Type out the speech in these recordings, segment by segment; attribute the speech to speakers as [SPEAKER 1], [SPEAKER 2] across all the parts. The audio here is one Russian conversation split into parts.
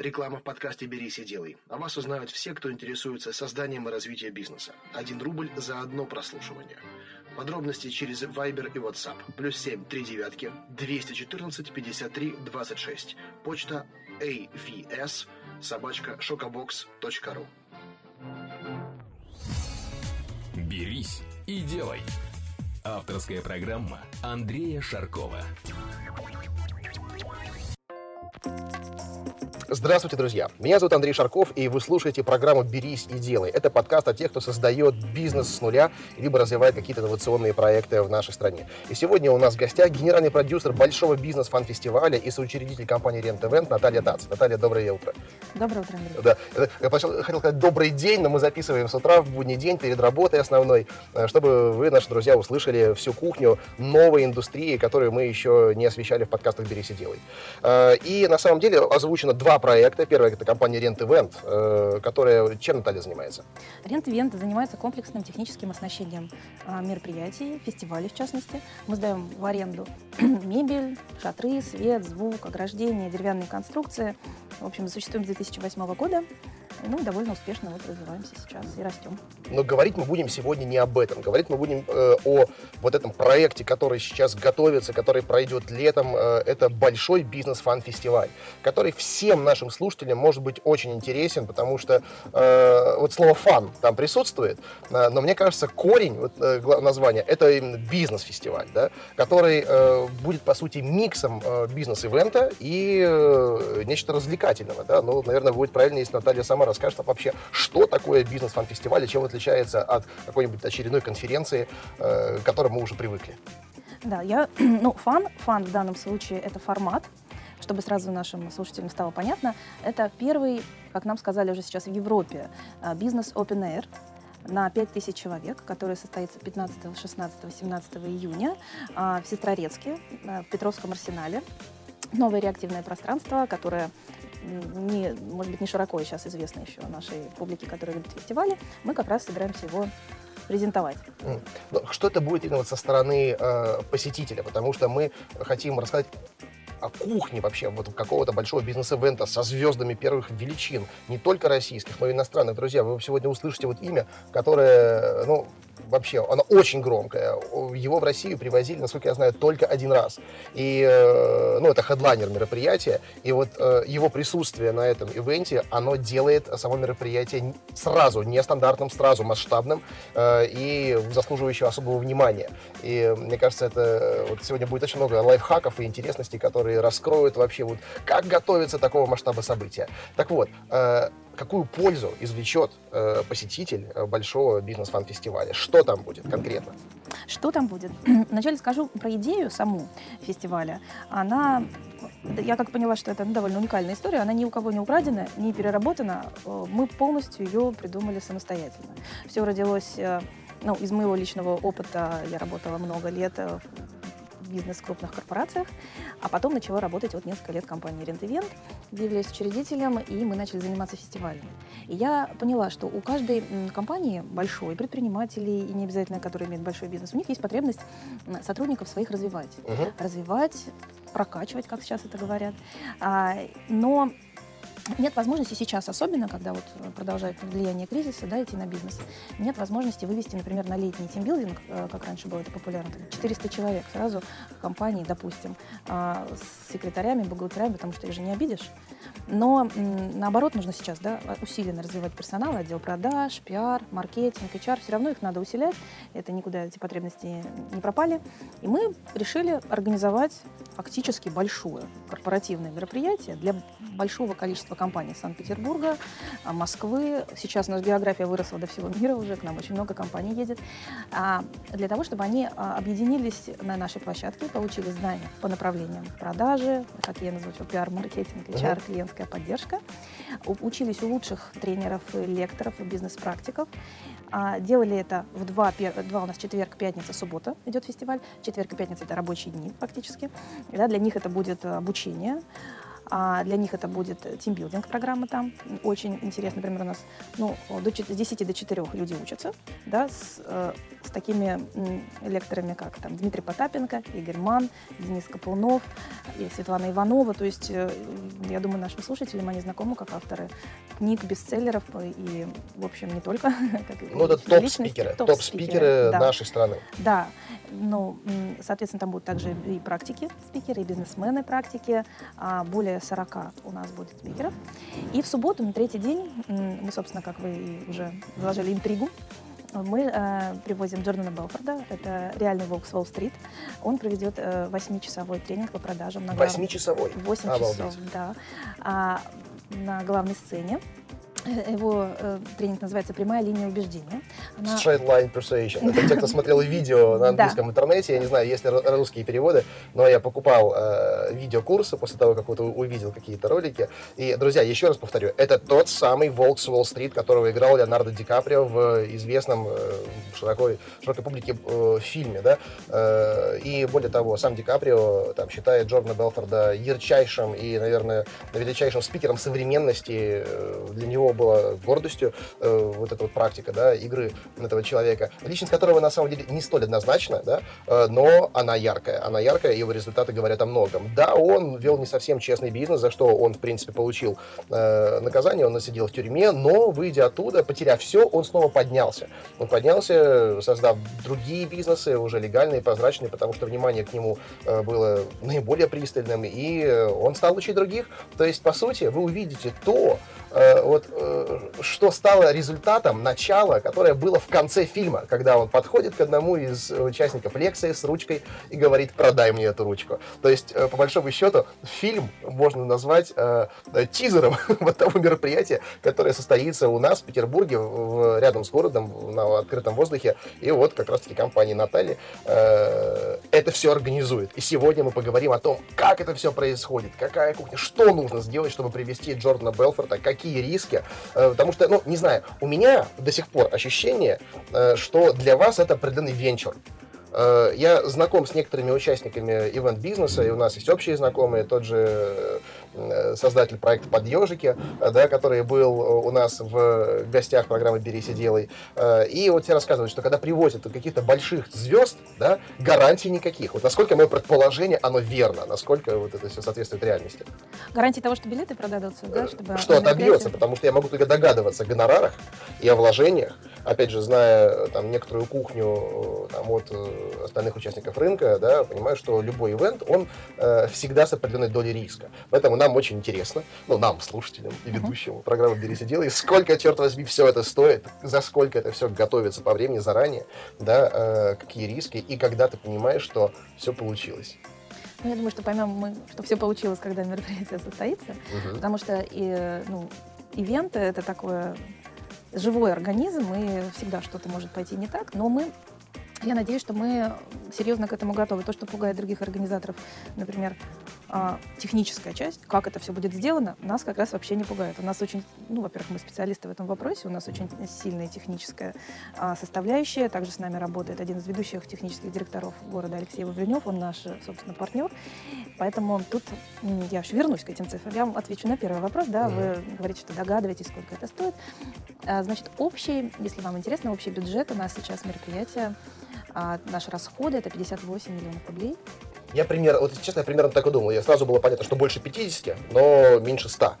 [SPEAKER 1] Реклама в подкасте «Берись и делай». О вас узнают все, кто интересуется созданием и развитием бизнеса. Один рубль за одно прослушивание. Подробности через Viber и WhatsApp. Плюс семь три девятки 214 53 26. Почта avs собачка шокобокс.ру
[SPEAKER 2] «Берись и делай». Авторская программа Андрея Шаркова.
[SPEAKER 1] Здравствуйте, друзья! Меня зовут Андрей Шарков, и вы слушаете программу «Берись и делай». Это подкаст о тех, кто создает бизнес с нуля, либо развивает какие-то инновационные проекты в нашей стране. И сегодня у нас в гостях генеральный продюсер большого бизнес-фан-фестиваля и соучредитель компании Rent Event Наталья Тац. Наталья, доброе утро.
[SPEAKER 3] Доброе утро, Андрей.
[SPEAKER 1] Да. Я хотел сказать добрый день, но мы записываем с утра в будний день перед работой основной, э, чтобы вы, наши друзья, услышали всю кухню новой индустрии, которую мы еще не освещали в подкастах «Берись и делай». Э, и на самом деле озвучено два проекта. Первый — это компания Rent Event, э, которая... Чем Наталья занимается?
[SPEAKER 3] Rent Event занимается комплексным техническим оснащением а, мероприятий, фестивалей в частности. Мы сдаем в аренду мебель, шатры, свет, звук, ограждения, деревянные конструкции. В общем, существуем с 2008 года ну, довольно успешно вот развиваемся сейчас и растем.
[SPEAKER 1] Но говорить мы будем сегодня не об этом. Говорить мы будем э, о вот этом проекте, который сейчас готовится, который пройдет летом. Э, это большой бизнес-фан-фестиваль, который всем нашим слушателям может быть очень интересен, потому что э, вот слово «фан» там присутствует, э, но мне кажется, корень вот, э, названия — это именно бизнес-фестиваль, да, который э, будет, по сути, миксом э, бизнес-ивента и э, нечто развлекательного. Да? Ну, наверное, будет правильно, если Наталья сама расскажет вообще, что такое бизнес-фан-фестиваль и чем отличается от какой-нибудь очередной конференции, э, к которой мы уже привыкли.
[SPEAKER 3] Да, я, ну, фан, фан в данном случае это формат, чтобы сразу нашим слушателям стало понятно, это первый, как нам сказали уже сейчас в Европе, э, бизнес Open Air, на 5000 человек, который состоится 15, 16, 17 июня а, в Сестрорецке, э, в Петровском арсенале. Новое реактивное пространство, которое не, может быть, не широко сейчас известно еще нашей публике, которая любит фестивали, мы как раз собираемся его презентовать.
[SPEAKER 1] Ну, что это будет именно со стороны э, посетителя? Потому что мы хотим рассказать о кухне вообще вот какого-то большого бизнес-эвента со звездами первых величин, не только российских, но и иностранных. Друзья, вы сегодня услышите вот имя, которое, ну, вообще, оно очень громкое. Его в Россию привозили, насколько я знаю, только один раз. И, э, ну, это хедлайнер мероприятия, и вот э, его присутствие на этом ивенте, оно делает само мероприятие сразу нестандартным, сразу масштабным э, и заслуживающим особого внимания. И мне кажется, это вот сегодня будет очень много лайфхаков и интересностей, которые раскроют вообще вот как готовиться такого масштаба события. Так вот, какую пользу извлечет э, посетитель э, большого бизнес-фан-фестиваля? Что там будет конкретно?
[SPEAKER 3] Что там будет? Вначале скажу про идею саму фестиваля. Она я как поняла, что это ну, довольно уникальная история, она ни у кого не украдена, не переработана. Э, мы полностью ее придумали самостоятельно. Все родилось э, ну, из моего личного опыта. Я работала много лет бизнес в крупных корпорациях, а потом начала работать вот несколько лет в компании Rent Event, где являюсь учредителем, и мы начали заниматься фестивалями. И я поняла, что у каждой компании большой, предпринимателей, и не обязательно, которые имеют большой бизнес, у них есть потребность сотрудников своих развивать. Угу. Развивать, прокачивать, как сейчас это говорят. А, но нет возможности сейчас, особенно когда вот продолжает влияние кризиса, да, идти на бизнес, нет возможности вывести, например, на летний тимбилдинг, э, как раньше было это популярно, 400 человек сразу в компании, допустим, а, с секретарями, бухгалтерами, потому что их же не обидишь. Но наоборот, нужно сейчас да, усиленно развивать персонал, отдел продаж, пиар, маркетинг, HR. Все равно их надо усилять. Это никуда эти потребности не пропали. И мы решили организовать фактически большое корпоративное мероприятие для большого количества компаний Санкт-Петербурга, а, Москвы. Сейчас у нас география выросла до всего мира уже, к нам очень много компаний едет. А для того, чтобы они а, объединились на нашей площадке, получили знания по направлениям продажи, как я назвала, пиар, маркетинг, HR, клиентская поддержка. Учились у лучших тренеров, лекторов, бизнес-практиков. А, делали это в два, два у нас четверг, пятница, суббота идет фестиваль. Четверг и пятница это рабочие дни фактически. Да, для них это будет обучение. А для них это будет тимбилдинг программа там. Очень интересно, например, у нас ну, до, с 10 до 4 люди учатся, да, с, э, с такими лекторами, как там Дмитрий Потапенко, Игорь Ман, Денис Каплунов и Светлана Иванова. То есть, э, я думаю, нашим слушателям они знакомы как авторы книг, бестселлеров и, в общем, не только.
[SPEAKER 1] ну, это топ-спикеры, топ-спикеры да. нашей страны.
[SPEAKER 3] Да, ну, соответственно, там будут также и практики спикеры, и бизнесмены практики. А более 40 у нас будет спикеров. И в субботу, на третий день, мы, собственно, как вы уже заложили интригу, мы э, привозим Джордана Белфорда, это реальный волк с Уолл-стрит. Он проведет э, 8-часовой тренинг по продажам.
[SPEAKER 1] на 8-часовой?
[SPEAKER 3] 8 Обалдеть. часов, да. А, на главной сцене. Э, его э, тренинг называется «Прямая линия убеждения».
[SPEAKER 1] Она... Straight Line Persuasion. Это те, кто смотрел видео на английском да. интернете. Я не знаю, есть ли русские переводы, но я покупал э, видеокурсы после того, как вот увидел какие-то ролики. И, друзья, еще раз повторю, это тот самый Волк с Уолл-стрит, которого играл Леонардо Ди Каприо в известном э, широкой, широкой публике э, фильме. Да? Э, и более того, сам Ди Каприо там, считает Джордана Белфорда ярчайшим и, наверное, величайшим спикером современности. Э, для него была гордостью э, вот эта вот практика, да, игры этого человека, личность которого на самом деле не столь однозначна, да, э, но она яркая, она яркая, его результаты говорят о многом. Да, он вел не совсем честный бизнес, за что он, в принципе, получил э, наказание, он сидел в тюрьме, но, выйдя оттуда, потеряв все, он снова поднялся. Он поднялся, создав другие бизнесы, уже легальные, прозрачные, потому что внимание к нему э, было наиболее пристальным, и он стал учить других. То есть, по сути, вы увидите то, Э, вот э, что стало результатом начала, которое было в конце фильма, когда он подходит к одному из участников лекции с ручкой и говорит, продай мне эту ручку. То есть, э, по большому счету, фильм можно назвать э, тизером вот того мероприятия, которое состоится у нас в Петербурге, в, рядом с городом, на открытом воздухе. И вот как раз-таки компания Натальи э, это все организует. И сегодня мы поговорим о том, как это все происходит, какая кухня, что нужно сделать, чтобы привести Джордана Белфорта, как какие риски. Э, потому что, ну, не знаю, у меня до сих пор ощущение, э, что для вас это определенный венчур. Э, я знаком с некоторыми участниками ивент-бизнеса, и у нас есть общие знакомые, тот же создатель проекта «Под ежики», э, да, который был э, у нас в гостях программы «Берись и делай». И вот тебе рассказывают, что когда привозят каких-то больших звезд, да, гарантий никаких. Вот насколько мое предположение, оно верно, насколько вот это все соответствует реальности.
[SPEAKER 3] Гарантии того, что билеты продадутся, да?
[SPEAKER 1] Чтобы что отобьется, потому что я могу только догадываться о гонорарах и о вложениях, опять же, зная там некоторую кухню там, от остальных участников рынка, да, понимаю, что любой ивент, он э, всегда с определенной долей риска. Поэтому нам очень интересно, ну, нам, слушателям и ведущим uh-huh. программы «Берись и делай», сколько, черт возьми, все это стоит, за сколько это все готовится по времени заранее, да, э, какие риски, и когда ты понимаешь, что все получилось.
[SPEAKER 3] Ну, я думаю, что поймем мы, что все получилось, когда мероприятие состоится, uh-huh. потому что и, ну, ивенты — это такое живой организм, и всегда что-то может пойти не так, но мы я надеюсь, что мы серьезно к этому готовы. То, что пугает других организаторов, например, техническая часть, как это все будет сделано, нас как раз вообще не пугает. У нас очень, ну, во-первых, мы специалисты в этом вопросе, у нас очень сильная техническая а, составляющая. Также с нами работает один из ведущих технических директоров города Алексей Вавренев, он наш, собственно, партнер. Поэтому тут я еще вернусь к этим цифрам. Я вам отвечу на первый вопрос, да, вы говорите, что догадываетесь, сколько это стоит. А, значит, общий, если вам интересно, общий бюджет у нас сейчас мероприятие а наши расходы это 58 миллионов рублей.
[SPEAKER 1] Я примерно, вот честно, я примерно так и думал. Я сразу было понятно, что больше 50, но меньше 100.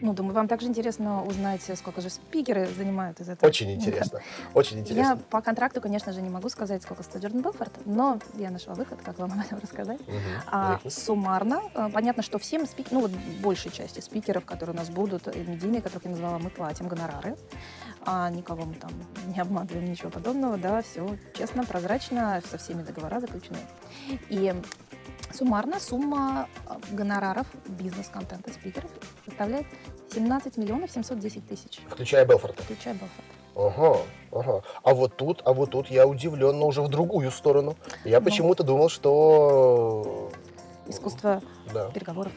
[SPEAKER 3] Ну, думаю, вам также интересно узнать, сколько же спикеры занимают из этого.
[SPEAKER 1] Очень интересно, очень интересно.
[SPEAKER 3] Я по контракту, конечно же, не могу сказать, сколько стоит Джордан Белфорд, но я нашла выход, как вам об этом рассказать. Угу. А, суммарно, э, понятно, что всем спикерам, ну вот большей части спикеров, которые у нас будут, медийные, которых я назвала, мы платим гонорары а никого мы там не обманываем, ничего подобного, да, все честно, прозрачно, со всеми договора заключены. И суммарно сумма а, гонораров бизнес-контента спикеров составляет 17 миллионов 710 тысяч.
[SPEAKER 1] Включая Белфорта?
[SPEAKER 3] Включая Белфорта.
[SPEAKER 1] Ага, ага. А вот тут, а вот тут я удивлен, но уже в другую сторону. Я ну, почему-то думал, что...
[SPEAKER 3] Искусство да. переговоров.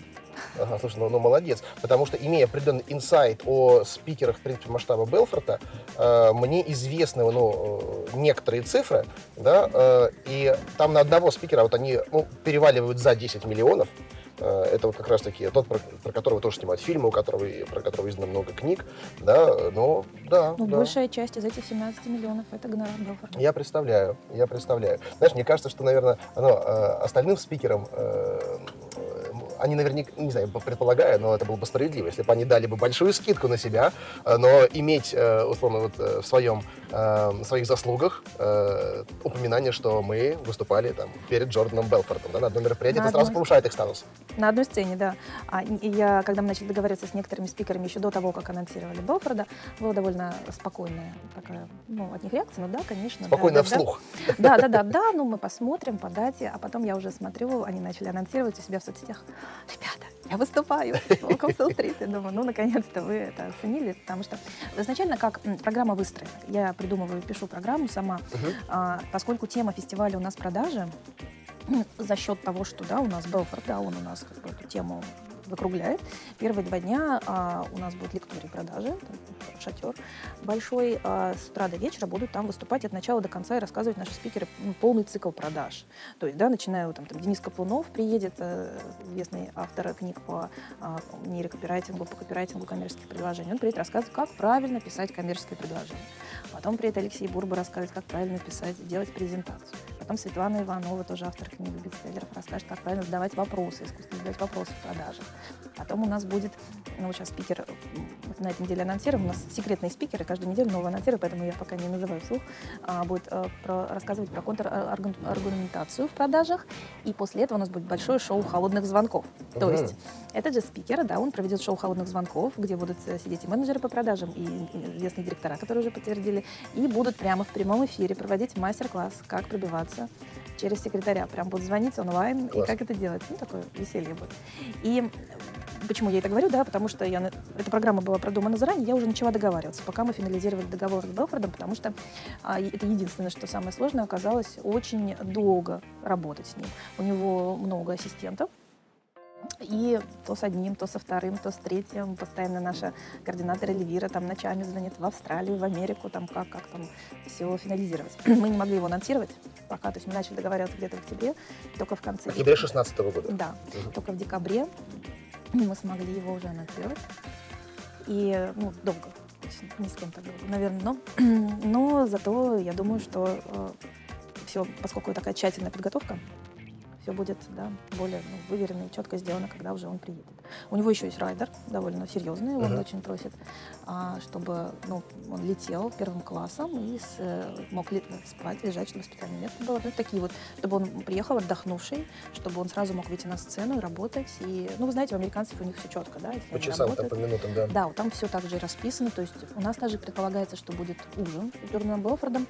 [SPEAKER 1] Ага, слушай, ну, ну молодец. Потому что, имея определенный инсайт о спикерах, в принципе, масштаба Белфорта, э, мне известны ну, э, некоторые цифры, да, э, и там на одного спикера вот они ну, переваливают за 10 миллионов. Э, это вот как раз-таки тот, про, про которого тоже снимают фильмы, у которого, про которого издано много книг, да, но да.
[SPEAKER 3] Ну,
[SPEAKER 1] да.
[SPEAKER 3] большая часть из этих 17 миллионов это гонорар Белфорда.
[SPEAKER 1] Я представляю, я представляю. Знаешь, мне кажется, что, наверное, оно, э, остальным спикерам э, они наверняка, не знаю, предполагаю, но это было бы справедливо, если бы они дали бы большую скидку на себя, э, но иметь, э, условно, вот э, в своем, в своих заслугах упоминание, что мы выступали там перед Джорданом Белфордом, да, на одном мероприятии, на это одной... сразу повышает их статус.
[SPEAKER 3] На одной сцене, да. А я, когда мы начали договариваться с некоторыми спикерами еще до того, как анонсировали Белфорда, была довольно спокойная такая, ну, от них реакция, ну да, конечно.
[SPEAKER 1] Спокойно
[SPEAKER 3] да,
[SPEAKER 1] вслух.
[SPEAKER 3] Да, да, да, да, ну мы посмотрим по дате, а потом я уже смотрю, они начали анонсировать у себя в соцсетях ребята, я выступаю Welcome to Street. Я думаю, ну, наконец-то вы это оценили, потому что изначально как программа выстроена. Я придумываю, пишу программу сама, uh-huh. а, поскольку тема фестиваля у нас продажи, за счет того, что да, у нас Белфорд, да, он у нас как бы эту тему закругляет. Первые два дня а, у нас будет лекторий продажи, шатер большой. А с утра до вечера будут там выступать от начала до конца и рассказывать наши спикеры ну, полный цикл продаж. То есть, да, начиная там, там Денис Каплунов приедет, э, известный автор книг по а, нейрокопирайтингу, по копирайтингу коммерческих предложений. Он приедет рассказывать, как правильно писать коммерческое предложение. Потом приедет Алексей Бурба рассказывать, как правильно писать, делать презентацию. Потом Светлана Иванова, тоже автор книги бестселлеров, расскажет, как правильно задавать вопросы, искусственно задавать вопросы в продажах. Потом у нас будет, ну, сейчас спикер на этой неделе анонсируем, у нас секретные спикеры, каждую неделю новые анонсируем, поэтому я пока не называю вслух, а, будет а, про, рассказывать про контраргументацию в продажах, и после этого у нас будет большое шоу холодных звонков. Uh-huh. То есть этот же спикер, да, он проведет шоу холодных звонков, где будут э, сидеть и менеджеры по продажам, и известные директора, которые уже подтвердили, и будут прямо в прямом эфире проводить мастер-класс, как пробиваться через секретаря. Прям будут звонить онлайн, Класс. и как это делать. Ну, такое веселье будет. И почему я это говорю, да, потому что я, эта программа была продумана заранее, я уже начала договариваться, пока мы финализировали договор с Белфордом, потому что а, это единственное, что самое сложное оказалось, очень долго работать с ним. У него много ассистентов, и то с одним, то со вторым, то с третьим. Постоянно наша координатор Эльвира там ночами звонит в Австралию, в Америку, там как, как там все финализировать. Мы не могли его анонсировать пока, то есть мы начали договариваться где-то в октябре, только в конце.
[SPEAKER 1] В октябре 16 года?
[SPEAKER 3] Да, угу. только в декабре мы смогли его уже анонсировать. И, ну, долго, не с кем-то долго, наверное, но, но зато я думаю, что э, все, поскольку такая тщательная подготовка, все будет да, более ну, выверенно и четко сделано, когда уже он приедет. У него еще есть райдер, довольно серьезный, он uh-huh. очень просит, а, чтобы ну, он летел первым классом и с, э, мог ли, спать, лежать, чтобы специальное место было. Ну, такие вот, чтобы он приехал отдохнувший, чтобы он сразу мог выйти на сцену и работать. И, ну, вы знаете, у американцев у них все четко, да?
[SPEAKER 1] Если по часам, там, по минутам, да.
[SPEAKER 3] Да, там все так же расписано. То есть у нас даже предполагается, что будет ужин с Джорданом Белфордом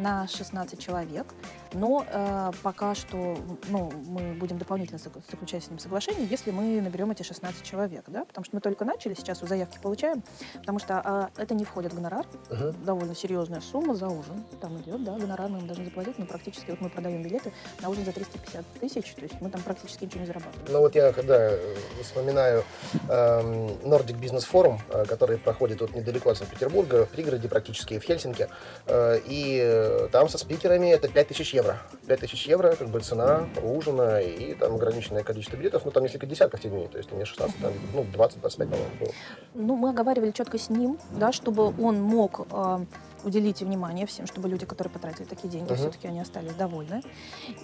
[SPEAKER 3] на 16 человек. Но э, пока что ну, мы будем дополнительно заключать с ним соглашение, если мы наберем эти 16 человек, да, потому что мы только начали, сейчас заявки получаем, потому что э, это не входит в гонорар, uh-huh. довольно серьезная сумма за ужин там идет, да, гонорар мы им должны заплатить, но практически вот мы продаем билеты на ужин за 350 тысяч, то есть мы там практически ничего не зарабатываем.
[SPEAKER 1] Ну вот я когда э, вспоминаю э, Nordic Business Forum, э, который проходит вот недалеко от Санкт-Петербурга, в пригороде практически, в Хельсинки, э, и там со спикерами это 5000 евро евро. 5000 евро, как бы цена ужина и там ограниченное количество билетов. Ну, там несколько десятков менее, то есть не 16, там, ну, 20-25, по-моему, было.
[SPEAKER 3] Ну, мы оговаривали четко с ним, да, чтобы он мог э, уделить внимание всем, чтобы люди, которые потратили такие деньги, uh-huh. все-таки они остались довольны.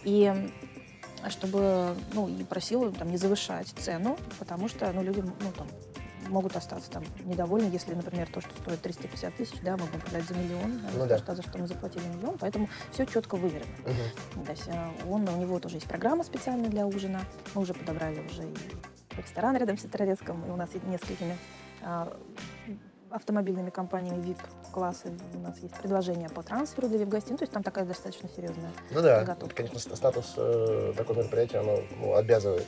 [SPEAKER 3] И чтобы, ну, и просил там не завышать цену, потому что, ну, люди, ну, там, могут остаться там недовольны, если, например, то, что стоит 350 тысяч, да, мы будем продать за миллион, ну, да. То, за что мы заплатили миллион, поэтому все четко выверено. Угу. То есть э, он, у него тоже есть программа специальная для ужина, мы уже подобрали уже и ресторан рядом с Сестрорецком, и у нас есть несколькими а, автомобильными компаниями VIP-класса. У нас есть предложение по трансферу для VIP-гостей. Ну, то есть там такая достаточно серьезная
[SPEAKER 1] Ну да, подготовка. конечно, статус э, такого мероприятия, оно ну, обязывает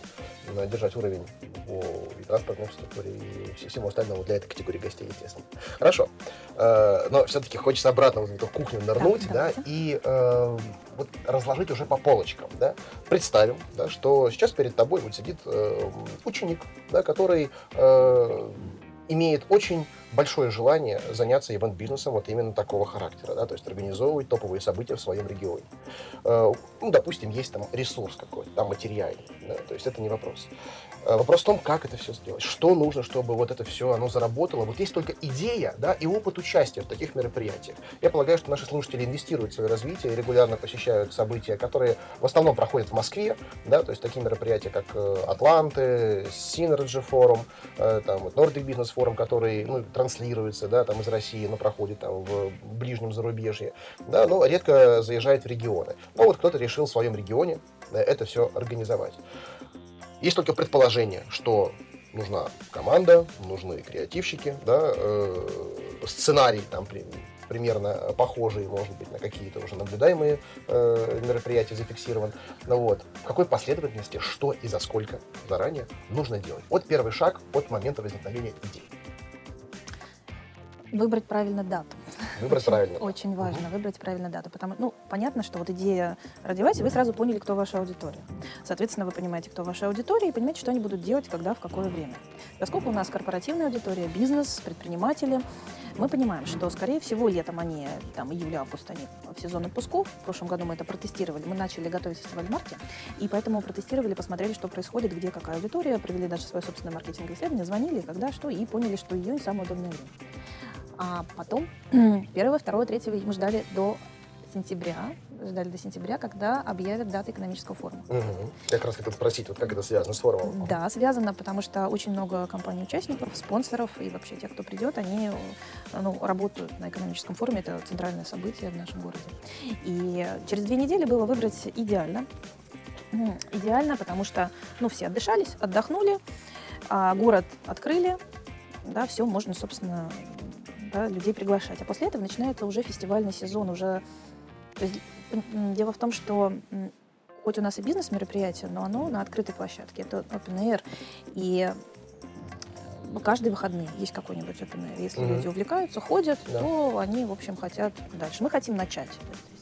[SPEAKER 1] ну, держать уровень по и транспортной инфраструктуре, и всему остальному для этой категории гостей, естественно. Хорошо. Э, но все-таки хочется обратно в эту кухню нырнуть, да, да и э, вот разложить уже по полочкам, да. Представим, да, что сейчас перед тобой вот сидит э, ученик, да, который э, имеет очень большое желание заняться ивент-бизнесом вот именно такого характера, да, то есть организовывать топовые события в своем регионе. Э, ну, допустим, есть там ресурс какой-то, там материальный, Да, то есть это не вопрос. Э, вопрос в том, как это все сделать, что нужно, чтобы вот это все оно заработало. Вот есть только идея да, и опыт участия в таких мероприятиях. Я полагаю, что наши слушатели инвестируют в свое развитие и регулярно посещают события, которые в основном проходят в Москве, да, то есть такие мероприятия, как э, Атланты, Synergy форум, там, Nordic Business форум, который ну, транслируется да, там, из России, но проходит там, в ближнем зарубежье, да, но редко заезжает в регионы. Но вот кто-то решил в своем регионе это все организовать. Есть только предположение, что нужна команда, нужны креативщики, да, э, сценарий там при, примерно похожий, может быть, на какие-то уже наблюдаемые э, мероприятия зафиксирован. Ну вот, в какой последовательности, что и за сколько заранее нужно делать. Вот первый шаг от момента возникновения идеи.
[SPEAKER 3] Выбрать правильно дату.
[SPEAKER 1] Выбрать
[SPEAKER 3] очень,
[SPEAKER 1] правильно.
[SPEAKER 3] Очень важно угу. выбрать правильно дату. Потому, ну, понятно, что вот идея родилась, и вы сразу поняли, кто ваша аудитория. Соответственно, вы понимаете, кто ваша аудитория, и понимаете, что они будут делать, когда, в какое время. Поскольку у нас корпоративная аудитория, бизнес, предприниматели, мы понимаем, что, скорее всего, летом они, там, июль-август, они в сезон отпусков. В прошлом году мы это протестировали. Мы начали готовить фестиваль в марте, и поэтому протестировали, посмотрели, что происходит, где какая аудитория, провели даже свое собственное маркетинговое исследование, звонили, когда, что, и поняли, что июнь самое удобное время. А потом 1, 2, 3 мы ждали до сентября, ждали до сентября, когда объявят даты экономического форума.
[SPEAKER 1] Угу. Я как раз хотел спросить, вот как это связано с форумом?
[SPEAKER 3] Да, связано, потому что очень много компаний-участников, спонсоров и вообще тех, кто придет, они ну, работают на экономическом форуме, это центральное событие в нашем городе. И через две недели было выбрать идеально. Идеально, потому что ну, все отдышались, отдохнули, а город открыли, да, все, можно, собственно, да, людей приглашать. А после этого начинается уже фестивальный сезон, уже... То есть, дело в том, что хоть у нас и бизнес-мероприятие, но оно на открытой площадке, это open air, и каждые выходные есть какой-нибудь open air. Если mm-hmm. люди увлекаются, ходят, да. то они, в общем, хотят дальше. Мы хотим начать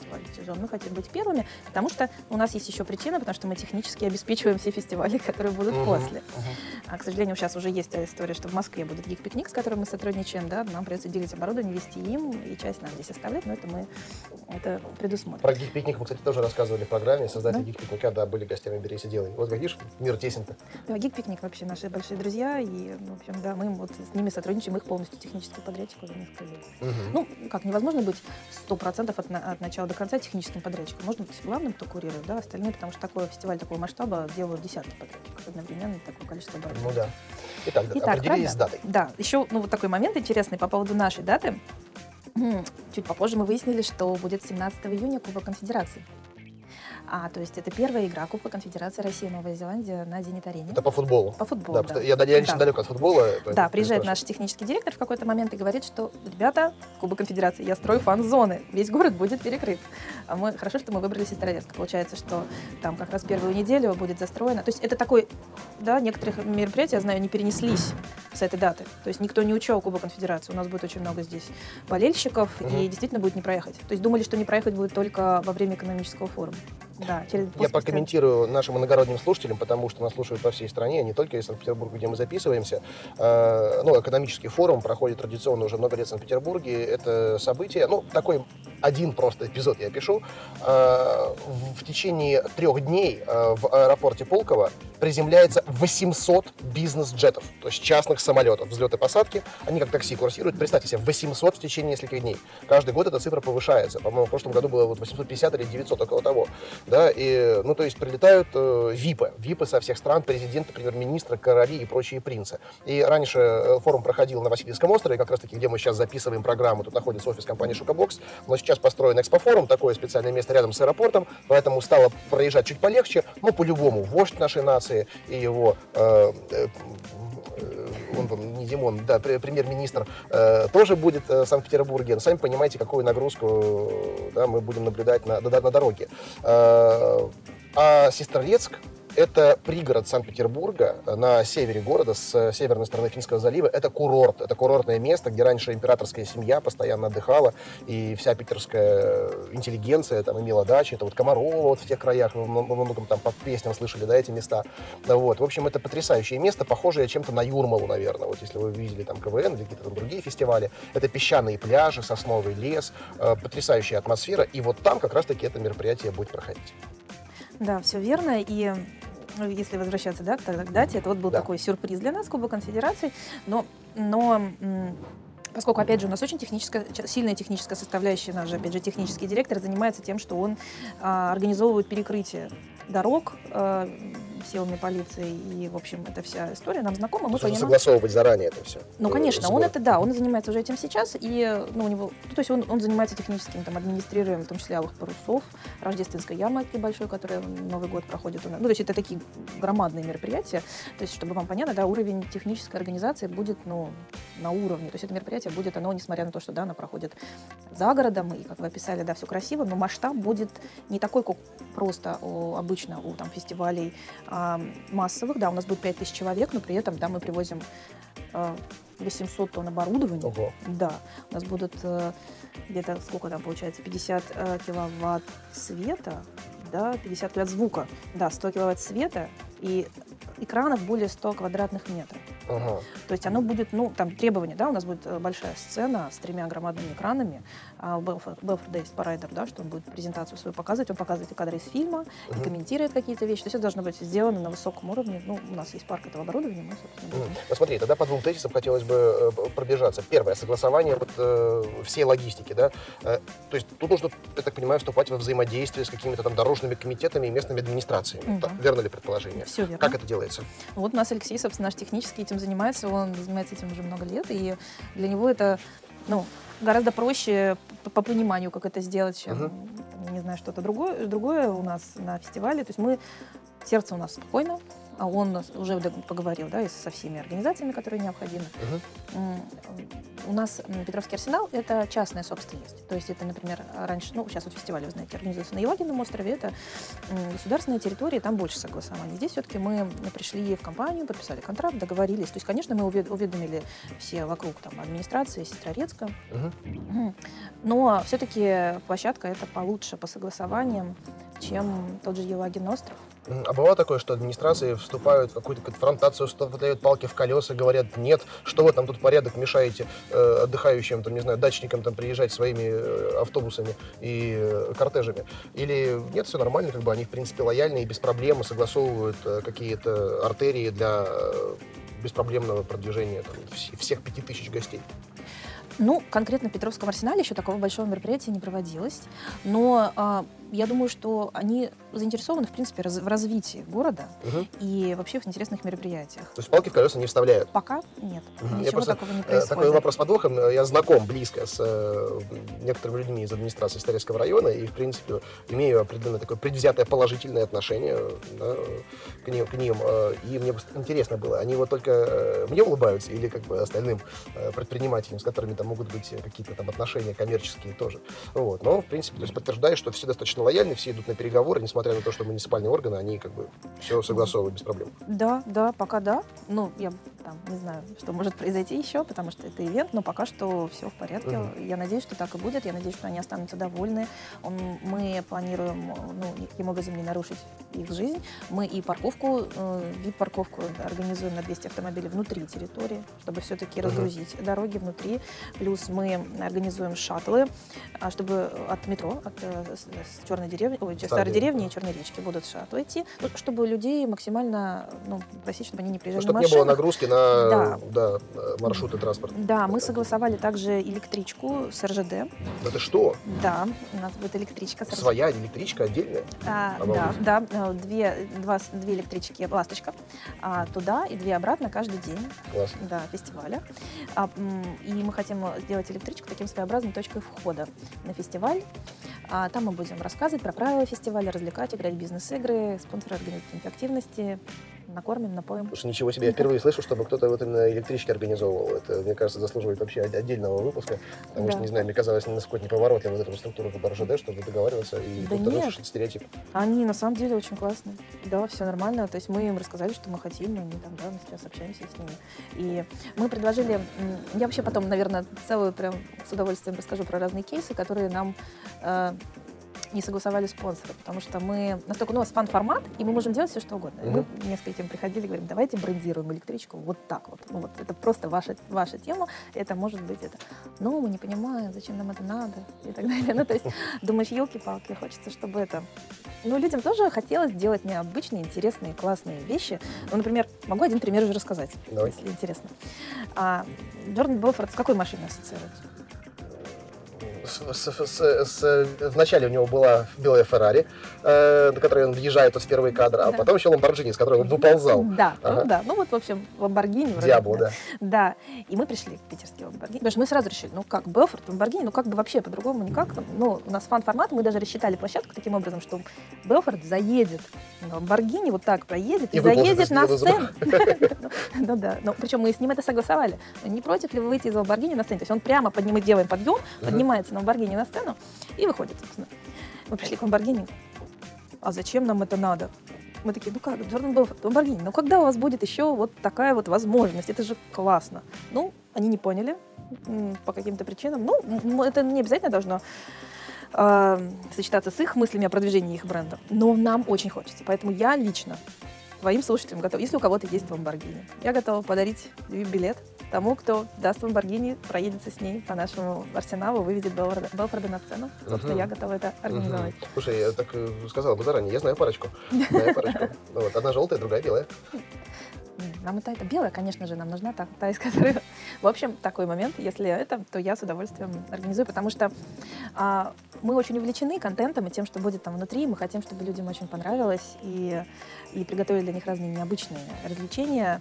[SPEAKER 3] фестиваль сезон. Мы хотим быть первыми, потому что у нас есть еще причина, потому что мы технически обеспечиваем все фестивали, которые будут uh-huh, после. Uh-huh. А, к сожалению, сейчас уже есть история, что в Москве будет гик-пикник, с которым мы сотрудничаем, да, нам придется делить оборудование, вести им, и часть нам здесь оставлять, но это мы это предусмотрим.
[SPEAKER 1] Про гик-пикник мы, кстати, тоже рассказывали в программе. Создатели да? гик-пикника, да, были гостями «Берись и делай». Вот, видишь, мир тесен-то.
[SPEAKER 3] Да, гик-пикник вообще наши большие друзья, и, в общем, да, мы вот с ними сотрудничаем, их полностью технический подрядчик уже несколько лет. Uh-huh. Ну, как, невозможно быть сто процентов от, от начала до конца техническим подрядчиком. Можно быть главным, кто курирует, да, остальные, потому что такой фестиваль такого масштаба делают десятки подрядчиков одновременно, такое количество оборудования.
[SPEAKER 1] Ну да. Итак, Итак определились с датой.
[SPEAKER 3] Да, еще ну, вот такой момент интересный по поводу нашей даты. Чуть попозже мы выяснили, что будет 17 июня Кубок Конфедерации. А, то есть это первая игра Кубка Конфедерации России и Новая Зеландия на Зенит-арене.
[SPEAKER 1] Это по футболу?
[SPEAKER 3] По футболу,
[SPEAKER 1] да. да. Я, я лично да. далек от футбола.
[SPEAKER 3] Да, приезжает наш технический директор в какой-то момент и говорит, что, ребята, Кубок Конфедерации, я строю фан-зоны, весь город будет перекрыт. А мы, хорошо, что мы выбрали Сестрорецк. Получается, что там как раз первую неделю будет застроено. То есть это такой, да, некоторых мероприятий, я знаю, не перенеслись с этой даты. То есть никто не учел Кубок Конфедерации. У нас будет очень много здесь болельщиков, угу. и действительно будет не проехать. То есть думали, что не проехать будет только во время экономического форума. Да,
[SPEAKER 1] через, Я прокомментирую нашим иногородним слушателям, потому что нас слушают по всей стране, не только из Санкт-Петербурга, где мы записываемся. Э, ну, экономический форум проходит традиционно уже много лет в Санкт-Петербурге. Это событие, ну, такой один просто эпизод я пишу. Э, в течение трех дней э, в аэропорте Пулково приземляется 800 бизнес-джетов, то есть частных самолетов, взлеты и посадки. Они как такси курсируют. Представьте себе, 800 в течение нескольких дней. Каждый год эта цифра повышается. По-моему, в прошлом году было вот 850 или 900, около того да, и, ну, то есть прилетают э, ВИПы, ВИПы со всех стран, президенты, премьер-министры, короли и прочие принцы. И раньше э, форум проходил на Васильевском острове, как раз-таки, где мы сейчас записываем программу, тут находится офис компании Шукабокс, но сейчас построен экспофорум, такое специальное место рядом с аэропортом, поэтому стало проезжать чуть полегче, но по-любому вождь нашей нации и его э, э, он, не Димон, да, премьер-министр э, тоже будет э, в Санкт-Петербурге. Но сами понимаете, какую нагрузку э, да, мы будем наблюдать на, на, на дороге. Э, а Сестрорецк это пригород Санкт-Петербурга на севере города, с северной стороны Финского залива. Это курорт. Это курортное место, где раньше императорская семья постоянно отдыхала, и вся питерская интеллигенция там имела дачи. Это вот Комарова вот в тех краях, во многом там по песням слышали, да, эти места. Вот. В общем, это потрясающее место, похожее чем-то на Юрмалу, наверное. Вот если вы видели там КВН или какие-то там другие фестивали. Это песчаные пляжи, сосновый лес, э, потрясающая атмосфера. И вот там как раз-таки это мероприятие будет проходить.
[SPEAKER 3] Да, все верно. И если возвращаться да, к дате, это вот был
[SPEAKER 1] Да.
[SPEAKER 3] такой сюрприз для нас, Кубок Конфедерации, но, но Поскольку, опять же, у нас очень техническая, сильная техническая составляющая, наш же, опять же, технический директор занимается тем, что он а, организовывает перекрытие дорог а, силами полиции, и, в общем, эта вся история нам знакома, мы понимаем.
[SPEAKER 1] согласовывать заранее это все.
[SPEAKER 3] Ну, конечно, он это, да, он занимается уже этим сейчас, и, ну, у него, ну, то есть он, он занимается техническим, там, администрированием, в том числе алых парусов, рождественской ярмарки большой, которая Новый год проходит у нас. Ну, то есть это такие громадные мероприятия, то есть, чтобы вам понятно, да, уровень технической организации будет, ну, на уровне, то есть это мероприятие будет, оно, несмотря на то, что, да, оно проходит за городом, и, как вы описали, да, все красиво, но масштаб будет не такой, как просто у- обычно у там, фестивалей а, массовых, да, у нас будет 5000 человек, но при этом, да, мы привозим а, 800 тонн оборудования.
[SPEAKER 1] Ого.
[SPEAKER 3] Да, у нас будут э, где-то, сколько там получается, 50 э, киловатт света, да, 50 киловатт звука, да, 100 киловатт света и экранов более 100 квадратных метров.
[SPEAKER 1] Ага.
[SPEAKER 3] То есть оно будет, ну, там требования, да, у нас будет э, большая сцена с тремя громадными экранами, Белфорд, Дейс Парайдер, да, что он будет презентацию свою показывать, он показывает и кадры из фильма, и
[SPEAKER 1] Мгм.
[SPEAKER 3] комментирует какие-то вещи, то есть это должно быть сделано на высоком уровне, ну, у нас есть парк этого оборудования, мы, собственно, будем
[SPEAKER 1] Ну, смотри, тогда по двум тезисам хотелось бы э, пробежаться. Первое, согласование вот, э, всей логистики, да. Э, то есть тут нужно, я так понимаю, вступать во взаимодействие с какими-то там дорожными комитетами и местными администрациями. Так, верно ли предположение?
[SPEAKER 3] Все верно.
[SPEAKER 1] Как это делается?
[SPEAKER 3] Вот у нас Алексей, собственно, наш технический этим занимается, он занимается этим уже много лет, и для него это, ну, гораздо проще по, по пониманию, как это сделать, чем, там, не знаю, что-то другое, другое у нас на фестивале. То есть мы, сердце у нас спокойно, он нас уже поговорил, да, со всеми организациями, которые необходимы. М, У нас Петровский арсенал – это частная собственность. То есть это, например, раньше, ну, сейчас вот фестиваль, вы знаете, организуется на Елагином острове, это государственная территория, там больше согласований. Здесь все-таки мы пришли в компанию, подписали контракт, договорились. То есть, конечно, мы увед- уведомили все вокруг там, администрации, Сестрорецка.
[SPEAKER 1] Мгм.
[SPEAKER 3] но все-таки площадка это получше по согласованиям, чем тот же Елагин остров.
[SPEAKER 1] А бывало такое, что администрации вступают в какую-то конфронтацию, вставляют палки в колеса, говорят, нет, что вы там тут порядок мешаете э, отдыхающим, там, не знаю, дачникам там приезжать своими э, автобусами и э, кортежами? Или нет, все нормально, как бы они, в принципе, лояльны и без проблем согласовывают э, какие-то артерии для э, беспроблемного продвижения там, вс- всех пяти тысяч гостей?
[SPEAKER 3] Ну, конкретно в Петровском арсенале еще такого большого мероприятия не проводилось. Но а, я думаю, что они заинтересованы, в принципе, раз- в развитии города
[SPEAKER 1] Мгм.
[SPEAKER 3] и вообще в интересных мероприятиях.
[SPEAKER 1] То есть палки в колеса не вставляют?
[SPEAKER 3] Пока нет.
[SPEAKER 1] Я
[SPEAKER 3] Ничего
[SPEAKER 1] просто,
[SPEAKER 3] такого не
[SPEAKER 1] Э,
[SPEAKER 3] происходит.
[SPEAKER 1] Такой вопрос с подвохом. Я знаком близко с э, некоторыми людьми из администрации Старецкого района и, в принципе, имею определенное такое предвзятое положительное отношение да, к, ним, к ним. Э, И мне интересно было, они вот только э, мне улыбаются или как бы остальным предпринимателям, с которыми там могут быть какие-то там отношения коммерческие тоже. Вот. Но, в принципе, то есть подтверждает, что все достаточно лояльны, все идут на переговоры, несмотря на то, что муниципальные органы, они как бы все согласовывают без проблем.
[SPEAKER 3] Да, да, пока да. Ну, я там не знаю, что может произойти еще, потому что это ивент, но пока что все в порядке.
[SPEAKER 1] Мгм.
[SPEAKER 3] Я надеюсь, что так и будет. Я надеюсь, что они останутся довольны. Он- мы планируем ну, никаким образом не нарушить их жизнь. Мы и парковку, э, вип-парковку организуем на 200 автомобилей внутри территории, чтобы все-таки
[SPEAKER 1] Мгм.
[SPEAKER 3] разгрузить дороги внутри. Плюс мы организуем шаттлы, а, чтобы от метро, от э, черной деревни, ой,
[SPEAKER 1] Старой
[SPEAKER 3] старой
[SPEAKER 1] деревни.
[SPEAKER 3] и черной речки будут шаттлы идти, ну, чтобы людей максимально ну, просить, чтобы они не приезжали
[SPEAKER 1] Чтобы
[SPEAKER 3] на
[SPEAKER 1] не было
[SPEAKER 3] машинах.
[SPEAKER 1] нагрузки на
[SPEAKER 3] Да.
[SPEAKER 1] да, маршруты транспорта.
[SPEAKER 3] Да, мы согласовали также электричку с РЖД.
[SPEAKER 1] Это что?
[SPEAKER 3] Да, у нас будет электричка с РЖД.
[SPEAKER 1] Своя электричка отдельная?
[SPEAKER 3] А, да,
[SPEAKER 1] Обалдеть.
[SPEAKER 3] да, э, две, два, две электрички «Ласточка» а, туда и две обратно каждый день
[SPEAKER 1] Класс.
[SPEAKER 3] да, фестиваля. А, и мы хотим сделать электричку таким своеобразной точкой входа на фестиваль. А, там мы будем рассказывать про правила фестиваля, развлекать, играть бизнес-игры, спонсоры какие-то активности, накормим, напоим.
[SPEAKER 1] Слушай, ничего себе, я впервые слышу, чтобы кто-то вот именно электричке организовывал. Это, мне кажется, заслуживает вообще от- отдельного выпуска. Потому что,
[SPEAKER 3] Да.
[SPEAKER 1] не знаю, мне казалось, насколько неповоротливо вот эту структуру по РЖД, чтобы договариваться и
[SPEAKER 3] Да нет.
[SPEAKER 1] рушить стереотип.
[SPEAKER 3] Они на самом деле очень классные. Да, все нормально. То есть мы им рассказали, что мы хотим, и они там, да, мы сейчас общаемся с ними. И мы предложили, я вообще потом, наверное, целую прям с удовольствием расскажу про разные кейсы, которые нам э, не согласовали спонсоры, потому что мы настолько, ну, у нас фан-формат, и мы можем делать все, что угодно. И Мы несколько тем приходили и говорим, давайте брендируем электричку вот так вот. Ну, вот это просто ваша, ваша тема, это может быть это. Но мы не понимаем, зачем нам это надо и так далее. Ну, то есть, думаешь, елки-палки, хочется, чтобы это... Ну, людям тоже хотелось делать необычные, интересные, классные вещи. Ну, например, могу один пример уже рассказать,
[SPEAKER 1] Давай.
[SPEAKER 3] если интересно. А, Джордан Белфорд с какой машиной ассоциируется?
[SPEAKER 1] С- с- с- вначале у него была белая Феррари, э, на которой он въезжает вот в первые кадры, а
[SPEAKER 3] Да.
[SPEAKER 1] потом еще Ламборджини, с которой он выползал.
[SPEAKER 3] Да,
[SPEAKER 1] Ага.
[SPEAKER 3] ну да. Ну вот, в общем, Ламборгини.
[SPEAKER 1] Диабло,
[SPEAKER 3] да.
[SPEAKER 1] да.
[SPEAKER 3] И мы пришли в питерский Ламборгини. Потому что мы сразу решили, ну как, Белфорд, Ламборгини, ну как бы вообще по-другому никак. Ну, у нас фан-формат, мы даже рассчитали площадку таким образом, что Белфорд заедет на Ламборгини, вот так проедет и,
[SPEAKER 1] И
[SPEAKER 3] заедет на сцену. Ну ну да, ну причем мы с ним это согласовали. Не против ли вы выйти из Ламборгини на сцену? То есть он прямо под ним, мы делаем подъем, поднимается на Ламборгини на сцену и выходит, собственно. Мы пришли к Ламборгини. А зачем нам это надо? Мы такие, ну как, Джордан Белфорд, Ламборгини, ну когда у вас будет еще вот такая вот возможность? Это же классно. Ну, они не поняли по каким-то причинам. Ну, это не обязательно должно э, сочетаться с их мыслями о продвижении их бренда. Но нам очень хочется. Поэтому я лично твоим слушателям готова, если у кого-то есть Ламборгини, я готова подарить билет тому, кто даст Ламборгини, проедется с ней по нашему арсеналу, выведет Белфорда, Белфорда на сцену. Собственно,
[SPEAKER 1] Мгм.
[SPEAKER 3] я готова это организовать.
[SPEAKER 1] Мгм. Слушай, я так э, сказала бы заранее, я знаю парочку. Знаю парочку. Вот, одна желтая, другая белая.
[SPEAKER 3] Нам это, это белая, конечно же, нам нужна та, та, из которой... В общем, такой момент, если это, то я с удовольствием организую, потому что а, мы очень увлечены контентом и тем, что будет там внутри. Мы хотим, чтобы людям очень понравилось и, и приготовили для них разные необычные развлечения.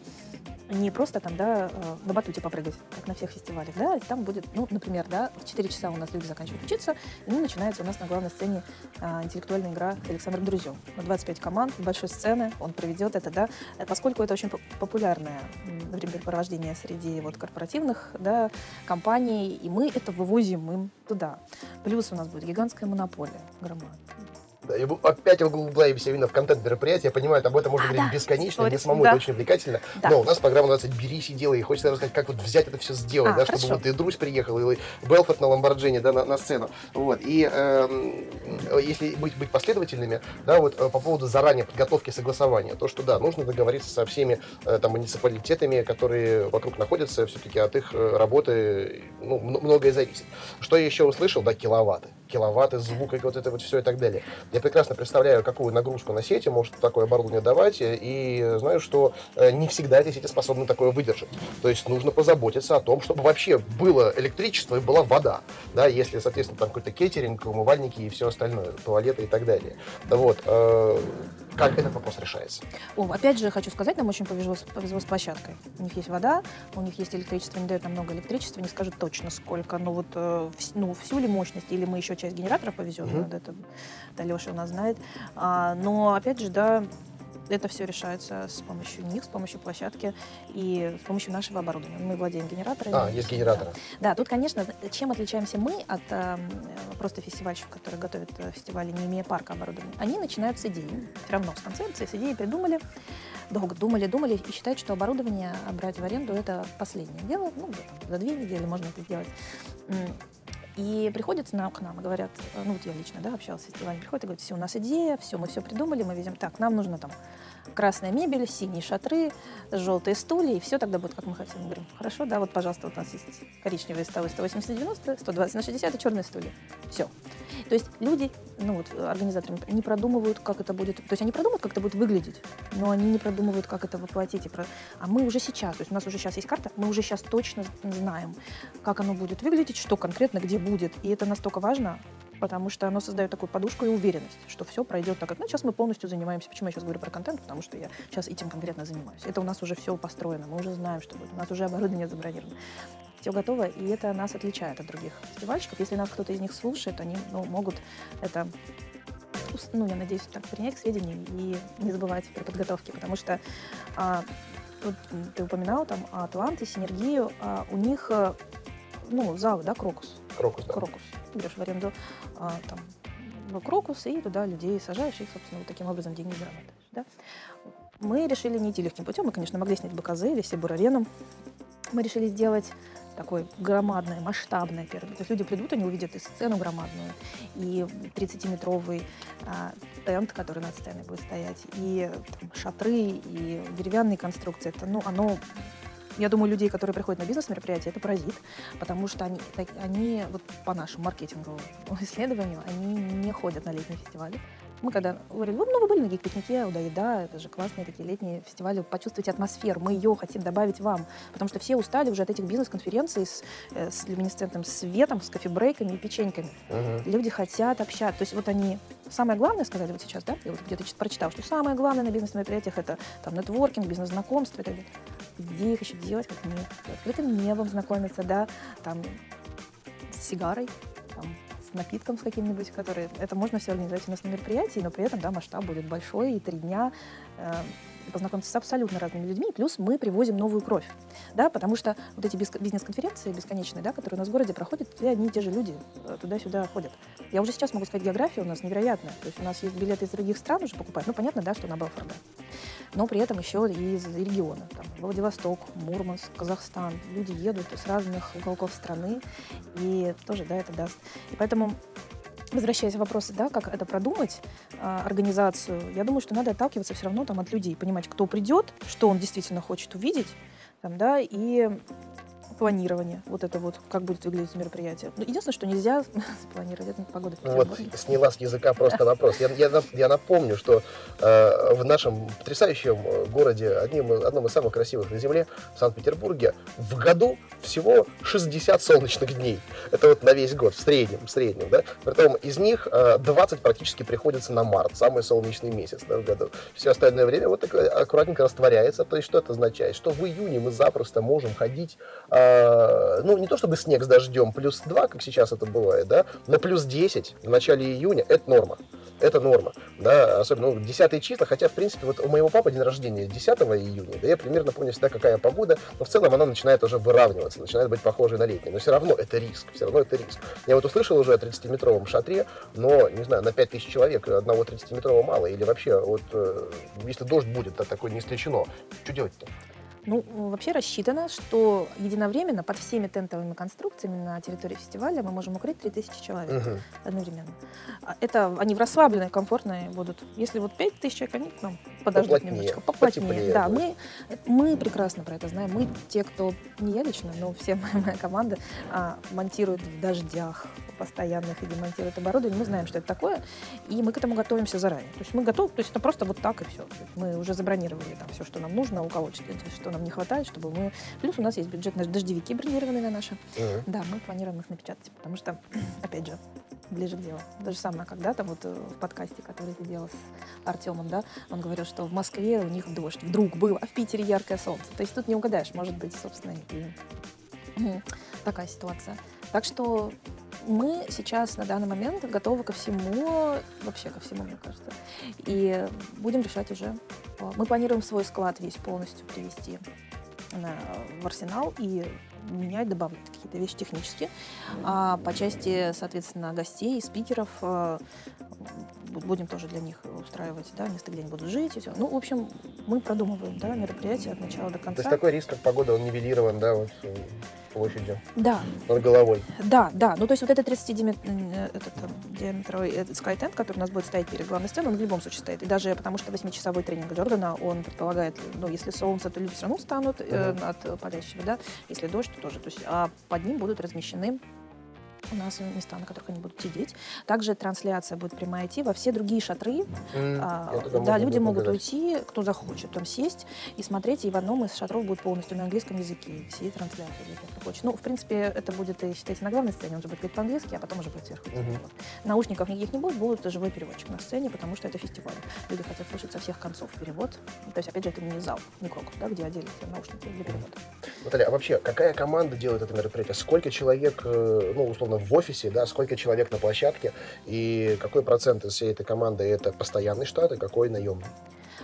[SPEAKER 3] Не просто там, да, э, на батуте попрыгать, как на всех фестивалях, да, там будет, ну, например, да, в 4 часа у нас люди заканчивают учиться, и ну, начинается у нас на главной сцене а, интеллектуальная игра с Александром Друзем. На 25 команд, большой сцены, он проведет это, да, поскольку это очень популярное м, времяпрепровождение среди вот корпоративных, да, компаний, и мы это вывозим им туда. Плюс у нас будет гигантская монополия, громадная.
[SPEAKER 1] Да, бу- опять углубляемся именно в контент мероприятия. Я понимаю, об этом можно
[SPEAKER 3] А,
[SPEAKER 1] говорить
[SPEAKER 3] да,
[SPEAKER 1] бесконечно, мне самому
[SPEAKER 3] да.
[SPEAKER 1] это очень увлекательно.
[SPEAKER 3] Да.
[SPEAKER 1] Но у нас программа называется «Берись и делай». И хочется рассказать, как вот взять это все сделать,
[SPEAKER 3] А,
[SPEAKER 1] да, чтобы вот и Друзь приехал, и Белфорд на Ламборджини, да, на, на сцену. Вот. И эм, если быть, быть последовательными, да, вот э, по поводу заранее подготовки согласования, то, что да, нужно договориться со всеми э, там муниципалитетами, которые вокруг находятся, все-таки от их э, работы ну, многое зависит. Что я еще услышал, да, киловатты. Киловатты звука, вот это вот все и так далее. Я прекрасно представляю, какую нагрузку на сети может такое оборудование давать, и знаю, что э, не всегда эти сети способны такое выдержать. То есть нужно позаботиться о том, чтобы вообще было электричество и была вода, да, если, соответственно, там какой-то кейтеринг, умывальники и все остальное, туалеты и так далее. Вот. Как этот вопрос решается?
[SPEAKER 3] О, опять же, хочу сказать, нам очень повезло, с- повезло с площадкой. У них есть вода, у них есть электричество, они дают нам много электричества, не скажут точно сколько, но вот э, ну, всю ли мощность, или мы еще часть генераторов повезем,
[SPEAKER 1] Мгм.
[SPEAKER 3] вот это, это Леша у нас знает. А, но, опять же, да, это все решается с помощью них, с помощью площадки и с помощью нашего оборудования. Мы владеем генераторами.
[SPEAKER 1] А, есть генераторы.
[SPEAKER 3] Да, тут, конечно, чем отличаемся мы от э, просто фестивальщиков, которые готовят э, фестивали, не имея парка оборудования? Они начинают с идеи, все равно с концепции, с идеи придумали, долго думали, думали и считают, что оборудование брать в аренду – это последнее дело. Ну, за две недели можно это сделать. И приходят на, к нам и говорят, э, ну вот я лично да, общалась с фестивалем, приходят и говорят, все, у нас идея, все, мы все придумали, мы везем, так, нам нужно там красная мебель, синие шатры, желтые стулья, и все тогда будет, как мы хотим. Мы говорим, хорошо, да, вот, пожалуйста, вот у нас есть коричневые столы 180-90, 120 на 60 и черные стулья. Все. То есть люди, ну вот, организаторы не продумывают, как это будет, то есть они продумывают, как это будет выглядеть, но они не продумывают, как это воплотить. И про- А мы уже сейчас, то есть у нас уже сейчас есть карта, мы уже сейчас точно знаем, как оно будет выглядеть, что конкретно где будет. И это настолько важно, потому что оно создает такую подушку и уверенность, что все пройдет так, как... Ну, сейчас мы полностью занимаемся. Почему я сейчас говорю про контент? Потому что я сейчас этим конкретно занимаюсь. Это у нас уже все построено, мы уже знаем, что будет. У нас уже оборудование забронировано. Все готово, и это нас отличает от других фестивальщиков. Если нас кто-то из них слушает, они ну, могут это ну, я надеюсь, так принять к сведению и не забывать про подготовки, потому что а, вот ты упоминал там Атланты, Синергию, а, у них, э, ну, залы, да, Крокус,
[SPEAKER 1] Крокус, да.
[SPEAKER 3] Крокус. Берешь в аренду а, там ну, Крокус и туда людей сажаешь, и, собственно, вот таким образом деньги зарабатываешь, да. Мы решили не идти легким путем, мы, конечно, могли снять БКЗ или Сибур-арену. Мы решили сделать такое громадное, масштабное первое. То есть люди придут, они увидят и сцену громадную, и 30-метровый а, тент, который над сценой будет стоять, и там, шатры, и деревянные конструкции. Это, ну, оно я думаю, людей, которые приходят на бизнес-мероприятие, это поразит, потому что они, они вот по нашему маркетинговому исследованию, они не ходят на летние фестивали. Мы когда говорили, ну, вы были на гик-пикнике, да, еда, это же классные такие летние фестивали, почувствуйте атмосферу, мы ее хотим добавить вам, потому что все устали уже от этих бизнес-конференций с, э, с люминесцентным светом, с кофебрейками и печеньками.
[SPEAKER 1] Мгм.
[SPEAKER 3] Люди хотят общаться. То есть вот они... Самое главное, сказали вот сейчас, да, я вот где-то чит- прочитала, что самое главное на бизнес-мероприятиях это там нетворкинг, бизнес-знакомство и так далее. Где их еще делать, как не открытым небом знакомиться, да, там с сигарой, там, напитком с каким-нибудь, который... Это можно все организовать у нас на мероприятии, но при этом, да, масштаб будет большой, и три дня э, познакомиться с абсолютно разными людьми, плюс мы привозим новую кровь, да, потому что вот эти бизнес-конференции бесконечные, да, которые у нас в городе проходят, все одни и те же люди э, туда-сюда ходят. Я уже сейчас могу сказать, география у нас невероятная, то есть у нас есть билеты из других стран уже покупать, ну, понятно, да, что на Белфорда, но при этом еще и из региона, там, Владивосток, Мурманск, Казахстан, люди едут с разных уголков страны, и тоже, да, это даст. И поэтому Возвращаясь к вопросу, да, как это продумать, а, организацию, я думаю, что надо отталкиваться все равно там от людей, понимать, кто придет, что он действительно хочет увидеть, там, да, и планирование, вот это вот, как будет выглядеть мероприятие. Ну, единственное, что нельзя спланировать, это погода
[SPEAKER 1] Вот сняла с языка просто вопрос. Я, я я напомню, что э, в нашем потрясающем э, городе, одним, одном из самых красивых на Земле, в Санкт-Петербурге, в году всего 60 солнечных дней. Это вот на весь год, в среднем, в среднем, да. Притом из них э, 20 практически приходится на март, самый солнечный месяц да, в году. Все остальное время вот так э, аккуратненько растворяется. То есть что это означает? Что в июне мы запросто можем ходить, э, ну, не то чтобы снег с дождем, плюс 2, как сейчас это бывает, да, на плюс 10 в начале июня, это норма. Это норма, да, особенно ну, 10 числа, хотя, в принципе, вот у моего папы день рождения 10 июня, да, я примерно помню всегда, какая погода, но в целом она начинает уже выравниваться, начинает быть похожей на летнюю, но все равно это риск, все равно это риск. Я вот услышал уже о 30-метровом шатре, но, не знаю, на 5000 человек одного 30-метрового мало, или вообще, вот, э, если дождь будет, то такое не исключено, что делать-то?
[SPEAKER 3] Ну, вообще рассчитано, что единовременно под всеми тентовыми конструкциями на территории фестиваля мы можем укрыть 3000 человек
[SPEAKER 1] Мгм.
[SPEAKER 3] одновременно. А Это они в расслабленной, комфортной будут. Если вот 5000 человек, они к нам подождут
[SPEAKER 1] Поплотнее,
[SPEAKER 3] немножечко, поплотнее.
[SPEAKER 1] потеплее
[SPEAKER 3] Да, мы, мы прекрасно про это знаем. Мы те, кто, не я лично, но все моя, моя команда а, монтирует в дождях постоянных и демонтирует оборудование. Мы знаем, что это такое, и мы к этому готовимся заранее. То есть мы готовы, то есть это просто вот так и все. Мы уже забронировали там все, что нам нужно, у кого что, что нам не хватает, чтобы мы... Плюс у нас есть бюджетные дождевики бронированные на наши.
[SPEAKER 1] Мгм.
[SPEAKER 3] Да, мы планируем их напечатать, потому что, опять же, ближе к делу. То же самое когда-то вот э, в подкасте, который ты делал с Артемом, да, он говорил, что в Москве у них дождь вдруг был, а в Питере яркое солнце. То есть тут не угадаешь, может быть, собственно, и такая ситуация. Так что мы сейчас на данный момент готовы ко всему, вообще ко всему, мне кажется. И будем решать уже. Э, Мы планируем свой склад весь полностью привести в арсенал и менять, добавлять какие-то вещи технические. А по части, соответственно, гостей, спикеров э, бу- будем тоже для них устраивать, да, место, где они будут жить и все. Ну, в общем, мы продумываем, да, мероприятие от начала до
[SPEAKER 1] То
[SPEAKER 3] конца.
[SPEAKER 1] есть такой риск, как погода, он нивелирован, да, вот э, площадью
[SPEAKER 3] Да,
[SPEAKER 1] над головой.
[SPEAKER 3] Да, да. Ну, то есть вот этот 30 диме- э, скайтенд, который у нас будет стоять перед главной сценой, он в любом случае стоит. И даже потому что 8-часовой тренинг Джордана, он предполагает, ну, если солнце, то люди все равно встанут э,
[SPEAKER 1] Мгм.
[SPEAKER 3] от э, палящего, да. Если дождь, то тоже. То есть, а под ним будут размещены у нас места, на которых они будут сидеть. Также трансляция будет прямая идти во все другие шатры.
[SPEAKER 1] М,
[SPEAKER 3] А, да,
[SPEAKER 1] могу
[SPEAKER 3] люди могут уйти, кто захочет, там сесть и смотреть, и в одном из шатров будет полностью на английском языке все трансляции, тех, кто хочет. Ну, в принципе, это будет, и, считайте, на главной сцене, он же будет говорить по-английски, а потом уже будет сверху. Вот. Наушников никаких не будет, будет живой переводчик на сцене, потому что это фестиваль. Люди хотят слушать со всех концов перевод. То есть, опять же, это не зал, не крокус, да, где все наушники для перевода.
[SPEAKER 1] Наталья, а вообще, какая команда делает это мероприятие? Сколько человек, э, ну, условно, в офисе, да, сколько человек на площадке? И какой процент из всей этой команды это постоянный штат, и какой наемный?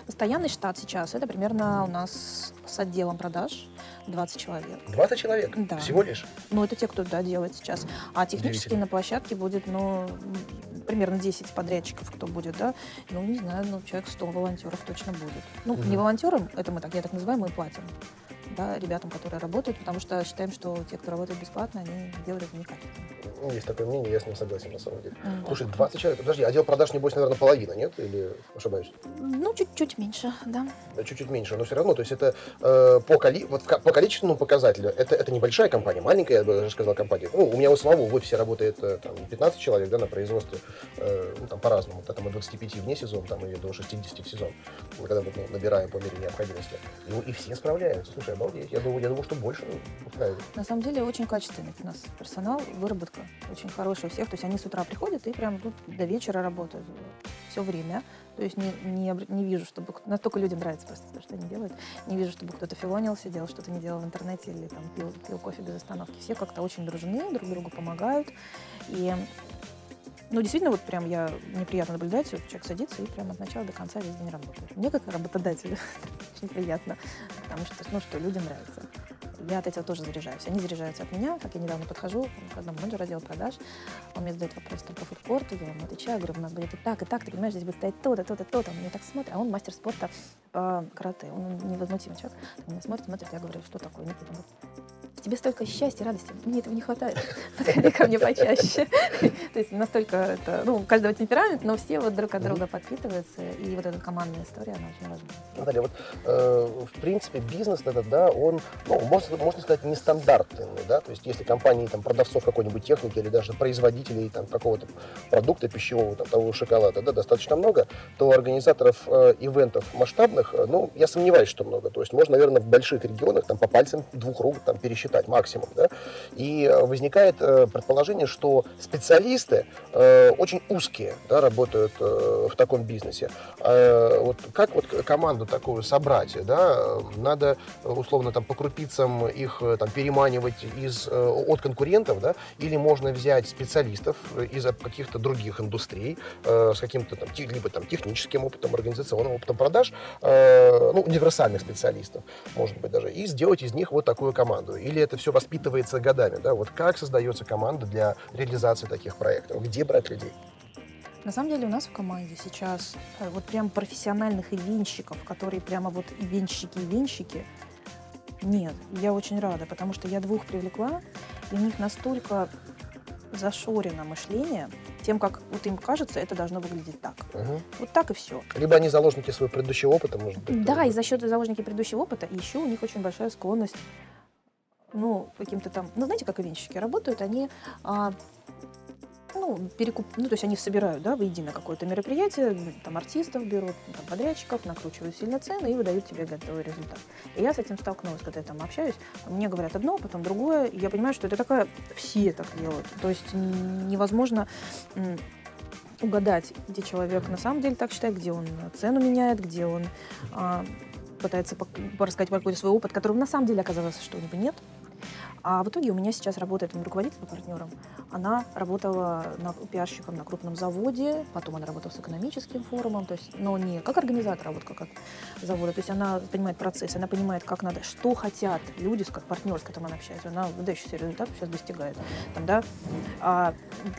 [SPEAKER 3] Постоянный штат сейчас, это примерно у нас с отделом продаж 20 человек.
[SPEAKER 1] 20 человек?
[SPEAKER 3] Да.
[SPEAKER 1] Всего лишь?
[SPEAKER 3] Ну, это те, кто да, делает сейчас. А технически на площадке будет, ну, примерно 10 подрядчиков, кто будет, да. Ну, не знаю, ну, человек 100 волонтеров точно будет. Ну,
[SPEAKER 1] Мгм.
[SPEAKER 3] не волонтерам, это мы так, я так называю, мы платим. да, ребятам, которые работают, потому что считаем, что те, кто работает бесплатно, они делают.
[SPEAKER 1] Ну, Есть такое мнение, я с ним согласен, на самом деле.
[SPEAKER 3] Да.
[SPEAKER 1] Слушай, 20 человек, подожди, отдел продаж, небось, наверное, половина, нет? Или ошибаюсь?
[SPEAKER 3] Ну, чуть-чуть меньше, да.
[SPEAKER 1] Чуть-чуть меньше, но все равно, то есть это э, по, коли... вот по количественному показателю, это, это небольшая компания, маленькая, я бы даже сказал, компания. Ну, у меня у самого в офисе работает э, там, 15 человек, да, на производстве, э, ну, там по-разному, там от 25 вне сезон, там и до 60 в сезон, ну, когда мы ну, набираем по мере необходимости. И, и все справляются, слушай, обалдеть, я думаю, я думаю, что больше устраивает.
[SPEAKER 3] На самом деле очень качественный у нас персонал, выработка очень хорошая у всех. То есть они с утра приходят и прям тут до вечера работают все время. То есть не, не, не вижу, чтобы... Настолько людям нравится просто то, что они делают. Не вижу, чтобы кто-то филонил, сидел, что-то не делал в интернете или там пил, пил кофе без остановки. Все как-то очень дружны, друг другу помогают. И ну, действительно, вот прям я мне приятно наблюдать, вот человек садится и прям от начала до конца весь день работает. Мне как работодателю очень приятно, потому что, ну, что людям нравится. Я от этого тоже заряжаюсь. Они заряжаются от меня. Как я недавно подхожу к одному менеджеру отдела продаж, он мне задает вопрос там, про фудкорт, я ему отвечаю, говорю, у нас будет и так, и так, ты понимаешь, здесь будет стоять то-то, то-то, то-то. Он меня так смотрит, а он мастер спорта по карате, он невозмутимый человек. Он меня смотрит, смотрит, я говорю, что такое, Никита? Тебе столько счастья, радости, мне этого не хватает. Подходи ко мне почаще. То есть настолько это, ну, у каждого темперамент, но все вот друг от друга подпитываются, и вот эта командная история, она очень важна.
[SPEAKER 1] Наталья, вот э, в принципе бизнес этот, да, он, ну, можно, можно сказать, нестандартный, да, то есть если компании там продавцов какой-нибудь техники или даже производителей там какого-то продукта пищевого, там того шоколада, да, достаточно много, то организаторов э, ивентов масштабных, э, ну, я сомневаюсь, что много, то есть можно, наверное, в больших регионах там по пальцам двух рук там пересчитать максимум, да, и э, возникает э, предположение, что специалисты э, очень узкие, да, работают в таком бизнесе. Вот как вот команду такую собрать, да, надо условно там по крупицам их там переманивать из, от конкурентов, да, или можно взять специалистов из каких-то других индустрий с каким-то там, либо там техническим опытом, организационным опытом продаж, ну, универсальных специалистов, может быть, даже, и сделать из них вот такую команду. Или это все воспитывается годами, да, вот как создается команда для реализации таких проектов, где брать людей?
[SPEAKER 3] На самом деле у нас в команде сейчас э, вот прям профессиональных ивенщиков, которые прямо вот ивенщики-ивенщики, нет. Я очень рада, потому что я двух привлекла, и у них настолько зашорено мышление тем, как вот им кажется, это должно выглядеть так.
[SPEAKER 1] Мгм.
[SPEAKER 3] Вот так и все.
[SPEAKER 1] Либо они заложники своего предыдущего опыта, может быть.
[SPEAKER 3] Да, и за счет заложники предыдущего опыта, и еще у них очень большая склонность, ну, каким-то там, ну, знаете, как ивенщики работают, они, а, ну, перекуп, ну, то есть они собирают, да, воедино какое-то мероприятие, там, артистов берут, ну, там, подрядчиков, накручивают сильно цены и выдают тебе готовый результат. И я с этим столкнулась, когда я там общаюсь, мне говорят одно, потом другое, и я понимаю, что это такая, все так делают, то есть невозможно угадать, где человек на самом деле так считает, где он цену меняет, где он а, пытается рассказать про какой-то свой опыт, которого на самом деле оказалось, что у него нет. А в итоге у меня сейчас работает мой руководитель по партнерам. Она работала на, пиарщиком на крупном заводе, потом она работала с экономическим форумом, то есть, но не как организатор, а вот как от завода. То есть она понимает процесс, она понимает, как надо, что хотят люди, как партнер, с которым она общается. Она выдающийся результат сейчас достигает. Там, да, а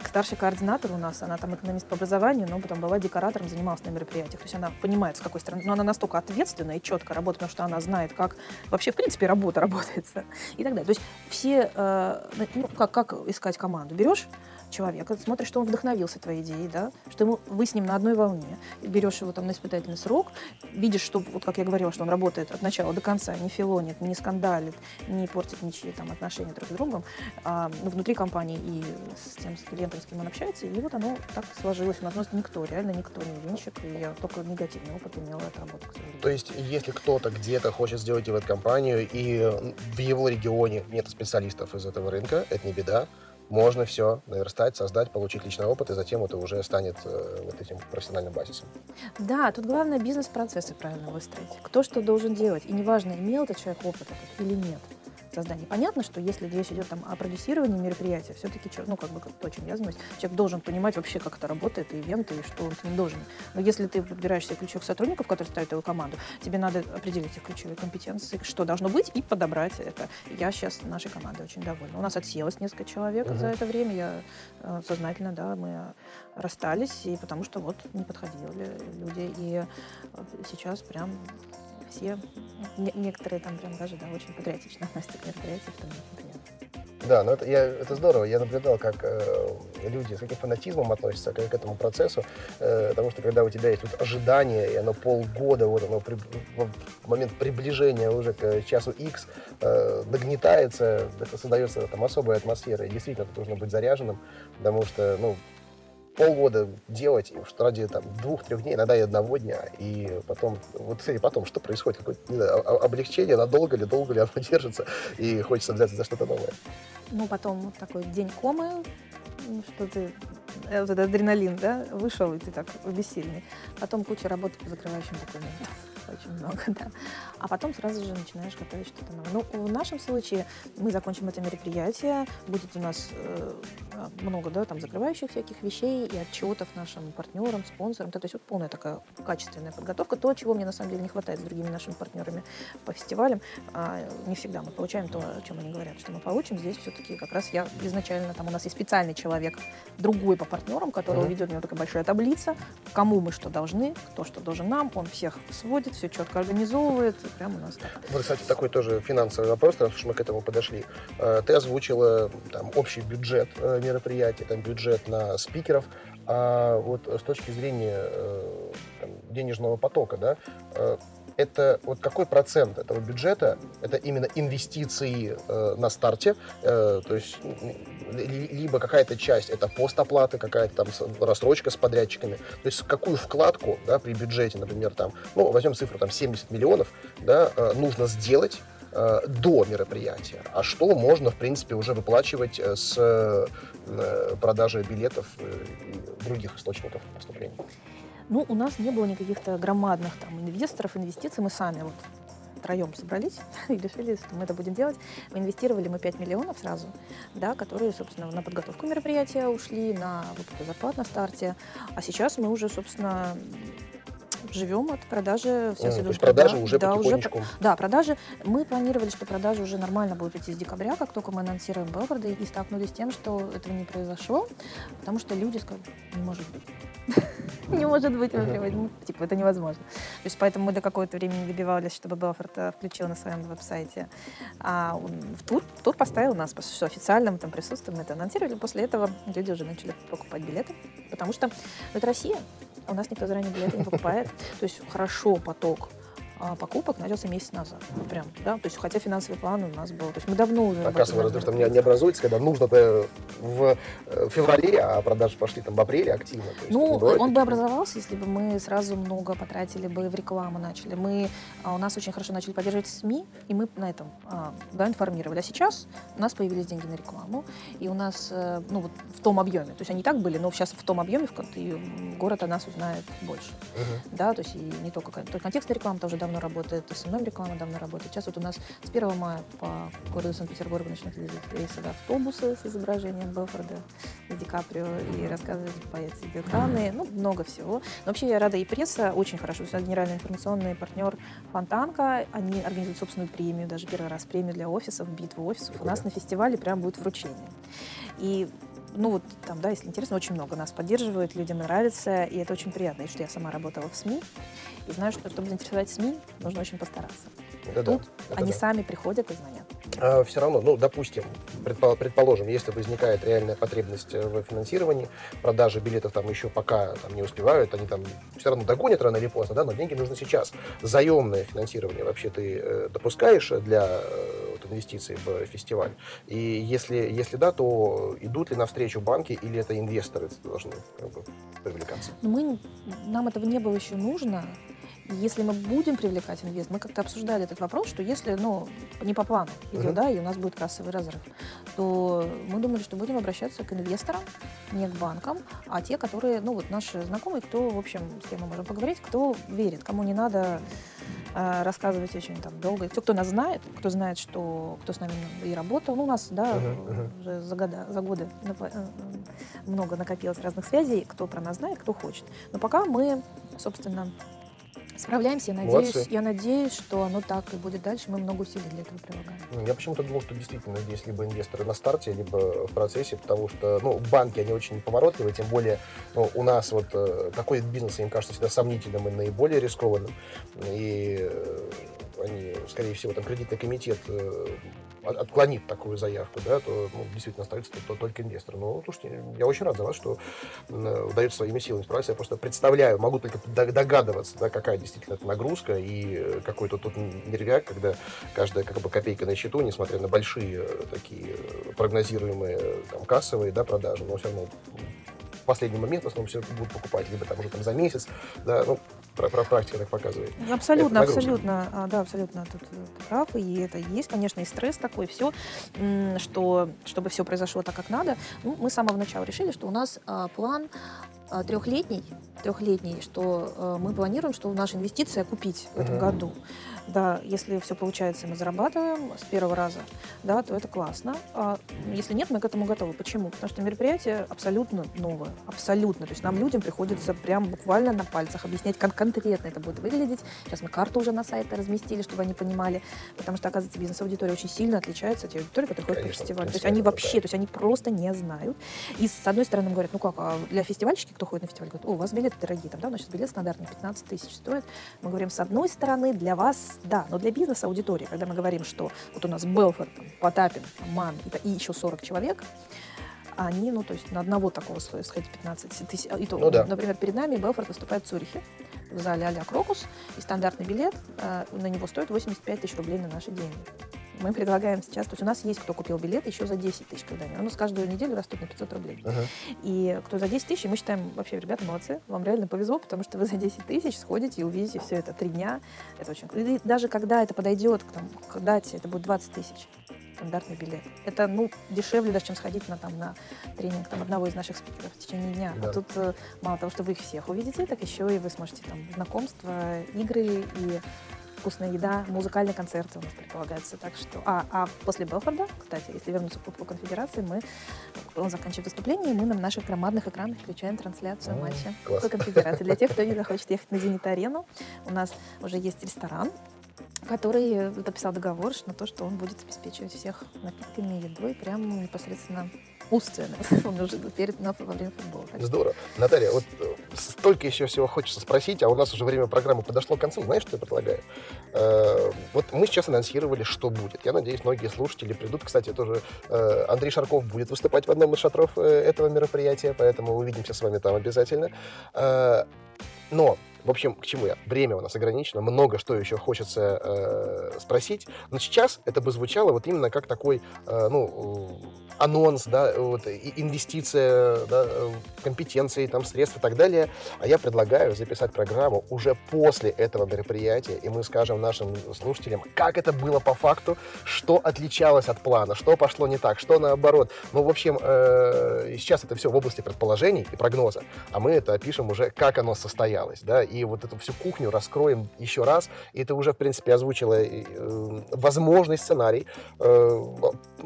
[SPEAKER 3] старший координатор у нас, она там экономист по образованию, но потом была декоратором, занималась на мероприятиях. То есть она понимает, с какой стороны, но она настолько ответственна и четко работает, потому что она знает, как вообще, в принципе, работа работается и так далее. То есть все, э, ну, как, как искать команду? Берешь человека, смотришь, что он вдохновился твоей идеей, да, что ему, вы с ним на одной волне, берешь его там на испытательный срок, видишь, что, вот как я говорила, что он работает от начала до конца, не филонит, не скандалит, не портит ничьи там отношения друг с другом, а, ну, внутри компании и с тем с клиентом, с кем он общается, и вот оно так сложилось. У нас просто никто, реально никто не венчик, и я только негативный опыт имела от работы.
[SPEAKER 1] То есть, если кто-то где-то хочет сделать ивент-компанию, и в его регионе нет специалистов из этого рынка, это не беда. Можно все наверстать, создать, получить личный опыт, и затем это уже станет э, вот этим профессиональным базисом.
[SPEAKER 3] Да, тут главное бизнес-процессы правильно выстроить. Кто что должен делать. И неважно, имел этот человек опыт или нет создания. Понятно, что если речь идет там, о продюсировании мероприятия, все-таки, ну, как бы то, чем я занимаюсь, человек должен понимать вообще, как это работает, и ивенты, и что он с ним должен. Но если ты подбираешь себе ключевых сотрудников, которые ставят его команду, тебе надо определить их ключевые компетенции, что должно быть, и подобрать это. Я сейчас нашей командой очень довольна. У нас отселось несколько человек
[SPEAKER 1] Мгм.
[SPEAKER 3] за это время. Я э, сознательно, да, мы расстались, и потому что вот не подходили люди. И э, сейчас прям все, не- некоторые там прям даже, да, очень патриотично относятся к очень приятно.
[SPEAKER 1] Да, но это, я, это здорово. Я наблюдал, как э, люди с каким фанатизмом относятся к, к этому процессу. Э, потому что когда у тебя есть вот ожидание, и оно полгода, вот оно при- в момент приближения уже к часу X э, нагнетается, это создается там особая атмосфера. И действительно, тут нужно быть заряженным, потому что, ну, полгода делать, что ради там двух-трех дней, иногда и одного дня, и потом, вот, кстати, потом, что происходит, какое-то, знаю, облегчение, надолго ли, долго ли оно держится, и хочется взяться за что-то новое.
[SPEAKER 3] Ну, потом вот такой день комы, ну, что ты, э, вот этот адреналин, да, вышел, и ты так бессильный. Потом куча работы по закрывающим документам. Очень много, да. А потом сразу же начинаешь готовить что-то новое. Ну, в нашем случае мы закончим это мероприятие, будет у нас э, много, да, там, закрывающих всяких вещей и отчетов нашим партнерам, спонсорам. То есть вот полная такая качественная подготовка. То, чего мне на самом деле не хватает с другими нашими партнерами по фестивалям. А, не всегда мы получаем то, о чем они говорят, что мы получим. Здесь все-таки как раз я изначально, там у нас есть специальный человек, другой по партнерам, который
[SPEAKER 1] Мгм.
[SPEAKER 3] ведет у него такая большая таблица, кому мы что должны, кто что должен нам, он всех сводит, все четко организовывает, прям у нас так.
[SPEAKER 1] Вот, кстати, такой тоже финансовый вопрос, раз уж мы к этому подошли. Э, Ты озвучила там общий бюджет э, мероприятия, там бюджет на спикеров, а вот с точки зрения э, там, денежного потока, да, это вот какой процент этого бюджета? Это именно инвестиции э, на старте, э, то есть либо какая-то часть это постоплаты, какая-то там рассрочка с подрядчиками, то есть какую вкладку да, при бюджете, например, там, ну, возьмем цифру там 70 миллионов, да, э, нужно сделать э, до мероприятия, а что можно, в принципе, уже выплачивать э, с э, продажи билетов и других источников поступления.
[SPEAKER 3] Ну, у нас не было никаких-то громадных там инвесторов, инвестиций. Мы сами вот втроем собрались и решили, что мы это будем делать. Мы инвестировали мы 5 миллионов сразу, да, которые, собственно, на подготовку мероприятия ушли, на выплату зарплат на старте. А сейчас мы уже, собственно, живем от продажи. Сейчас
[SPEAKER 1] М,
[SPEAKER 3] идут
[SPEAKER 1] продажи
[SPEAKER 3] прода-
[SPEAKER 1] уже
[SPEAKER 3] да,
[SPEAKER 1] потихонечку.
[SPEAKER 3] да, продажи. Мы планировали, что продажи уже нормально будут идти с декабря, как только мы анонсируем Белфорды, и столкнулись с тем, что этого не произошло, потому что люди сказали, не может быть. Не может быть, прям, ну, типа, это невозможно. То есть поэтому мы до какого-то времени добивались, чтобы Белфорд э, включил на своем веб-сайте а, в тур, тур поставил нас, потому что официально мы там присутствуем, мы это анонсировали. После этого люди уже начали покупать билеты, потому что ну, это Россия, у нас никто заранее билеты не покупает. То есть хорошо поток покупок начался месяц назад. Прям, да, то есть хотя финансовый план у нас был. То есть мы давно уже...
[SPEAKER 1] А кассовый разрыв там не, не образуется, когда нужно-то в э, феврале, а продажи пошли там в апреле активно.
[SPEAKER 3] Ну,
[SPEAKER 1] бывает
[SPEAKER 3] он бы образовался, если бы мы сразу много потратили бы в рекламу начали. Мы, а, у нас очень хорошо начали поддерживать СМИ, и мы на этом а, да, информировали. А сейчас у нас появились деньги на рекламу, и у нас, э, ну, вот в том объеме, то есть они и так были, но сейчас в том объеме, в и город о нас узнает больше.
[SPEAKER 1] Мгм.
[SPEAKER 3] Да, то есть и не только, только контекстная реклама тоже давно работает, и SMM реклама давно работает. Сейчас вот у нас с 1 мая по городу Санкт-Петербургу начнут ездить рейсовые автобусы с изображением Белфорда и Ди Каприо и рассказывать по эти экраны, ну, много всего. Но вообще я рада, и пресса очень хорошо. Генеральный информационный партнер Фонтанка, они организуют собственную премию, даже первый раз премию для офисов, битву офисов. У нас на фестивале прям будет вручение. И ну вот там, да, если интересно, очень много нас поддерживают, людям нравится, и это очень приятно. И что я сама работала в СМИ, и знаю, что чтобы заинтересовать СМИ, нужно очень постараться.
[SPEAKER 1] Это да,
[SPEAKER 3] Тут
[SPEAKER 1] это
[SPEAKER 3] они
[SPEAKER 1] да.
[SPEAKER 3] сами приходят и звонят.
[SPEAKER 1] Все равно, ну, допустим, предпо- предположим, если возникает реальная потребность э, в финансировании, продажи билетов там еще пока там, не успевают, они там все равно догонят рано или поздно, да, но деньги нужны сейчас. Заемное финансирование вообще ты э, допускаешь для э, вот, инвестиций в фестиваль? И если, если да, то идут ли навстречу банки или это инвесторы должны как бы, привлекаться?
[SPEAKER 3] Но мы, нам этого не было еще нужно. Если мы будем привлекать инвест, мы как-то обсуждали этот вопрос, что если, ну, не по плану идет,
[SPEAKER 1] Мгм.
[SPEAKER 3] да, и у нас будет кассовый разрыв, то мы думали, что будем обращаться к инвесторам, не к банкам, а те, которые, ну, вот наши знакомые, кто, в общем, с кем мы можем поговорить, кто верит, кому не надо э, рассказывать очень там долго. Те, кто нас знает, кто знает, что кто с нами и работал, ну, у нас, да,
[SPEAKER 1] мгм.
[SPEAKER 3] уже за года, за годы э, много накопилось разных связей, кто про нас знает, кто хочет. Но пока мы, собственно, Справляемся, я
[SPEAKER 1] Молодцы.
[SPEAKER 3] надеюсь, я надеюсь, что оно так и будет дальше. Мы много усилий для этого прилагаем.
[SPEAKER 1] Ну, Я почему-то думал, что действительно здесь либо инвесторы на старте, либо в процессе, потому что ну, банки, они очень неповоротливые, тем более ну, у нас вот э, такой бизнес, им кажется всегда сомнительным и наиболее рискованным. И э, они, скорее всего, там кредитный комитет э, отклонит такую заявку, да, то ну, действительно остается то- только инвестор. Но, слушайте, я очень рад за вас, что э, удается своими силами справиться. Я просто представляю, могу только дог- догадываться, да, какая действительно это нагрузка и э, какой-то тут нервяк, когда каждая как бы копейка на счету, несмотря на большие э, такие прогнозируемые там, кассовые да, продажи, но все равно в последний момент в основном все будут покупать, либо там уже там за месяц, да, ну, практика так показывает.
[SPEAKER 3] Абсолютно,
[SPEAKER 1] Это
[SPEAKER 3] абсолютно, а, да, абсолютно тут э, прав, и это есть, конечно, и стресс такой, все, что, чтобы все произошло так, как надо. Ну, мы с самого начала решили, что у нас а, план а, трехлетний, трехлетний, что э, мы планируем, что наша инвестиция купить в этом
[SPEAKER 1] Мгм.
[SPEAKER 3] году. Да, если все получается, мы зарабатываем с первого раза, да, то это классно. А если нет, мы к этому готовы. Почему? Потому что мероприятие абсолютно новое, абсолютно. То есть нам людям приходится прям буквально на пальцах объяснять, как конкретно это будет выглядеть. Сейчас мы карту уже на сайте разместили, чтобы они понимали, потому что, оказывается, бизнес-аудитория очень сильно отличается от тех аудиторий, которые ходят по фестивалю. То есть они вообще,
[SPEAKER 1] да.
[SPEAKER 3] то есть они просто не знают. И с одной стороны говорят, ну как, а для фестивальщики, кто ходит на фестиваль, говорят, о, у вас билеты дорогие, там, да, сейчас билет стандартный 15 тысяч стоит. Мы говорим, с одной стороны, для вас, да, но для бизнеса аудитории, когда мы говорим, что вот у нас Белфорд, Потапин, МАН и, еще 40 человек, они, ну, то есть на одного такого стоит сходить 15 тысяч. И то,
[SPEAKER 1] Ну да.
[SPEAKER 3] Например, перед нами Белфорд выступает в Цюрихе в зале а-ля Крокус, и стандартный билет э, на него стоит 85 тысяч рублей на наши деньги. Мы предлагаем сейчас, то есть у нас есть кто купил билет еще за 10 тысяч когда-нибудь. У нас каждую неделю растут на 500 рублей.
[SPEAKER 1] Ага.
[SPEAKER 3] И кто за 10 тысяч, мы считаем, вообще, ребята, молодцы, вам реально повезло, потому что вы за 10 тысяч сходите и увидите все это три дня. Это очень круто. И даже когда это подойдет к, там, к дате, это будет 20 тысяч стандартный билет. Это, ну, дешевле даже, чем сходить на, там, на тренинг там, одного из наших спикеров в течение дня.
[SPEAKER 1] Да.
[SPEAKER 3] А тут э, мало того, что вы их всех увидите, так еще и вы сможете там знакомства, игры и вкусная еда, музыкальные концерты у нас предполагается. Так что, а, а после Белфорда, кстати, если вернуться к Кубку Конфедерации, мы, он заканчивает выступление, и мы на наших громадных экранах включаем трансляцию
[SPEAKER 1] М,
[SPEAKER 3] матча. Кубка Конфедерации. Для тех, кто не захочет ехать на Зенит-арену, у нас уже есть ресторан, который подписал договор на то, что он будет обеспечивать всех напитками едой прямо непосредственно умственно. Он уже перед на- во время футбола.
[SPEAKER 1] Здорово. Наталья, вот э, столько еще всего хочется спросить, а у нас уже время программы подошло к концу. Знаешь, что я предлагаю? Э, Вот мы сейчас анонсировали, что будет. Я надеюсь, многие слушатели придут. Кстати, тоже э, Андрей Шарков будет выступать в одном из шатров этого мероприятия, поэтому увидимся с вами там обязательно. Но в общем, к чему я? Время у нас ограничено, много что еще хочется э, спросить. Но сейчас это бы звучало вот именно как такой, э, ну, э, анонс, да, вот, инвестиция, да, компетенции, там, средств и так далее. А я предлагаю записать программу уже после этого мероприятия, и мы скажем нашим слушателям, как это было по факту, что отличалось от плана, что пошло не так, что наоборот. Ну, в общем, э, сейчас это все в области предположений и прогноза, а мы это опишем уже, как оно состоялось, да, вот эту всю кухню раскроем еще раз, и ты уже, в принципе, озвучила э, э, возможный сценарий.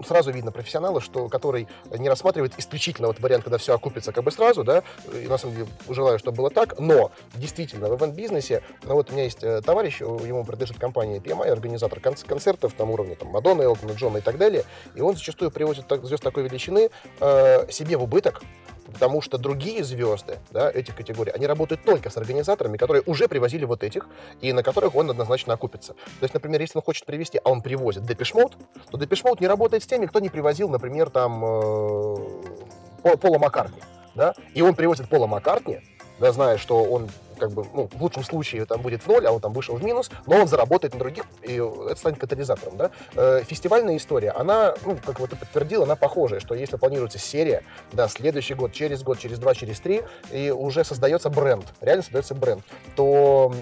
[SPEAKER 1] Сразу видно профессионала, что, который не рассматривает исключительно вот вариант, когда все окупится как бы сразу, да, и на самом деле желаю, чтобы было так, но действительно в ивент-бизнесе, ну вот у меня есть э, товарищ, ему принадлежит компания PMI, организатор конц- концертов там уровня там Мадонны, Элтона Джона и так далее, и он зачастую привозит так- звезд такой величины э, себе в убыток, потому что другие звезды да, этих категорий, они работают только с организаторами, которые уже привозили вот этих, и на которых он однозначно окупится. То есть, например, если он хочет привезти, а он привозит Mode, то Mode не работает с теми, кто не привозил, например, там э, Пол- Пола Маккартни. Да? И он привозит Пола Маккартни, да, зная, что он как бы, ну, в лучшем случае там будет ноль, а он там вышел в минус, но он заработает на других, и это станет катализатором, да. Э, фестивальная история, она, ну, как вот ты подтвердил, она похожая, что если планируется серия, да, следующий год, через год, через два, через три, и уже создается бренд, реально создается бренд, то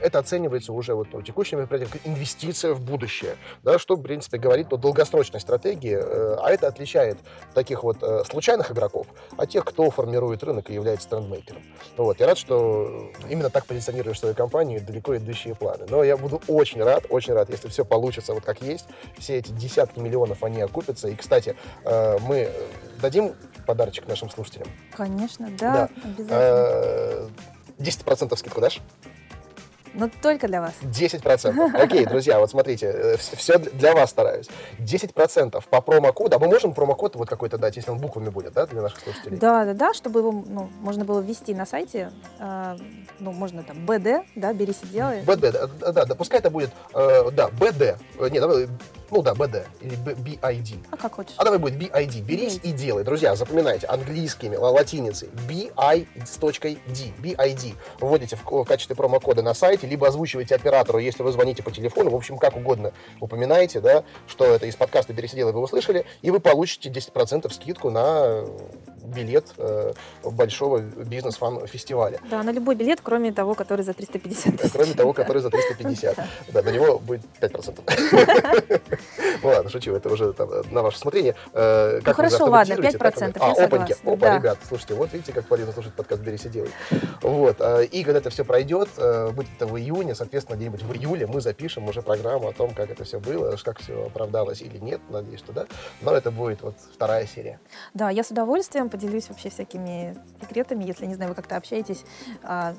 [SPEAKER 1] это оценивается уже вот ну, текущими мероприятиями инвестиция в будущее, да, что, в принципе, говорит о долгосрочной стратегии, э, а это отличает таких вот э, случайных игроков от тех, кто формирует рынок и является трендмейкером. Вот, я рад, что именно так позиционируешь свою компанию, далеко идущие планы. Но я буду очень рад, очень рад, если все получится вот как есть, все эти десятки миллионов, они окупятся. И, кстати, э, мы дадим подарочек нашим слушателям.
[SPEAKER 3] Конечно,
[SPEAKER 1] Да.
[SPEAKER 3] да, обязательно.
[SPEAKER 1] Э, 10% скидку дашь?
[SPEAKER 3] Но только для вас.
[SPEAKER 1] 10%. Окей, друзья, вот смотрите, все для вас стараюсь. 10% по промокоду. А мы можем промокод вот какой-то дать, если он буквами будет, да, для наших слушателей?
[SPEAKER 3] Да, да, да, чтобы его ну, можно было ввести на сайте. Э, ну, можно там БД, да, берись и делай.
[SPEAKER 1] БД, да, да, да, пускай это будет, э, да, БД. Нет, давай, ну да, BD или BID.
[SPEAKER 3] А как хочешь.
[SPEAKER 1] А давай будет BID. Берись и делай. Друзья, запоминайте английскими, латиницей. BI с точкой D. BID. Вводите в качестве промокода на сайте, либо озвучивайте оператору, если вы звоните по телефону. В общем, как угодно упоминаете, да, что это из подкаста «Берись и делай» вы услышали, и вы получите 10% скидку на билет э, большого бизнес-фан-фестиваля.
[SPEAKER 3] Да, на любой билет, кроме того, который за 350 тысяч.
[SPEAKER 1] Кроме того, который за 350. Да, на него будет 5%. Ну ладно, шучу, это уже там, на ваше усмотрение.
[SPEAKER 3] Э, ну хорошо, ладно, 5%.
[SPEAKER 1] А, опаньки. Опа, ребят, слушайте, вот видите, как полезно слушать подкаст «Берись и делай». Вот, э, и когда это все пройдет, будет это в июне, соответственно, где-нибудь в июле мы запишем уже программу о том, как это все было, как все оправдалось или нет, надеюсь, что да. Но это будет вот вторая серия.
[SPEAKER 3] Да, я с удовольствием поделюсь вообще всякими секретами, если, не знаю, вы как-то общаетесь а,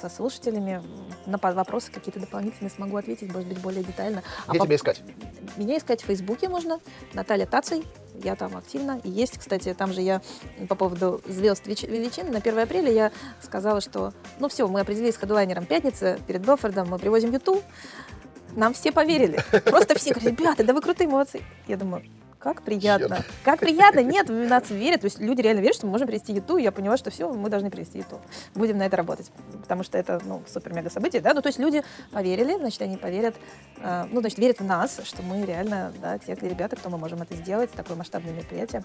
[SPEAKER 3] со слушателями, на вопросы какие-то дополнительные смогу ответить, может быть, более детально.
[SPEAKER 1] Где а тебя по... искать?
[SPEAKER 3] Меня искать в Фейсбуке можно, Наталья Таций, я там активно. И есть, кстати, там же я по поводу звезд величин. На 1 апреля я сказала, что ну все, мы определились с хедлайнером пятницы перед Белфордом, мы привозим Юту. Нам все поверили. Просто все говорят, ребята, да вы крутые, молодцы. Я думаю, как приятно. Нет. Как приятно. Нет, в нас верят. То есть люди реально верят, что мы можем привести юту. И я поняла, что все, мы должны привести юту. Будем на это работать. Потому что это, ну, супер-мега событие, да. Ну, то есть люди поверили, значит, они поверят, э, ну, значит, верят в нас, что мы реально, да, те ребята, кто мы можем это сделать, такое масштабное мероприятие.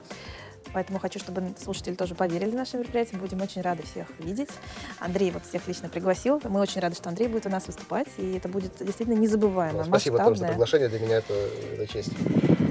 [SPEAKER 3] Поэтому хочу, чтобы слушатели тоже поверили в наше мероприятие. Будем очень рады всех видеть. Андрей вот всех лично пригласил. Мы очень рады, что Андрей будет у нас выступать. И это будет действительно незабываемо. Ну,
[SPEAKER 1] спасибо тоже за приглашение. Для меня это, это честь.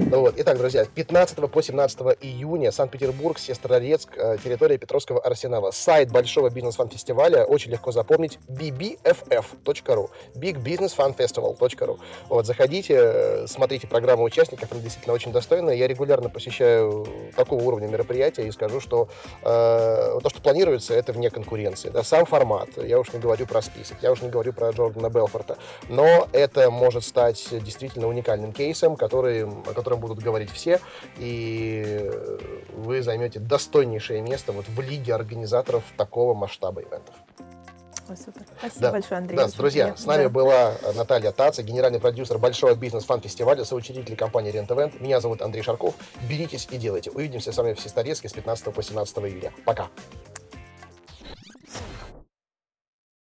[SPEAKER 1] Ну вот. Итак, друзья, 15 по 17 июня Санкт-Петербург, Сестрорецк, э, территория Петровского арсенала. Сайт Большого бизнес-фан-фестиваля очень легко запомнить bbff.ru bigbusinessfanfestival.ru Вот, заходите, э, смотрите программу участников, она действительно очень достойная. Я регулярно посещаю такого уровня мероприятия и скажу, что э, то, что планируется, это вне конкуренции. Да, сам формат, я уж не говорю про список, я уж не говорю про Джордана Белфорта, но это может стать действительно уникальным кейсом, который, о котором котором будут говорить все, и вы займете достойнейшее место вот в лиге организаторов такого масштаба ивентов.
[SPEAKER 3] Ой, супер. Спасибо да. большое, Андрей.
[SPEAKER 1] Да, друзья, приятно. с нами да. была Наталья Таца, генеральный продюсер большого бизнес-фан-фестиваля, соучредитель компании Event. Меня зовут Андрей Шарков. Беритесь и делайте. Увидимся с вами в Сестрорецке с 15 по 17 июля. Пока.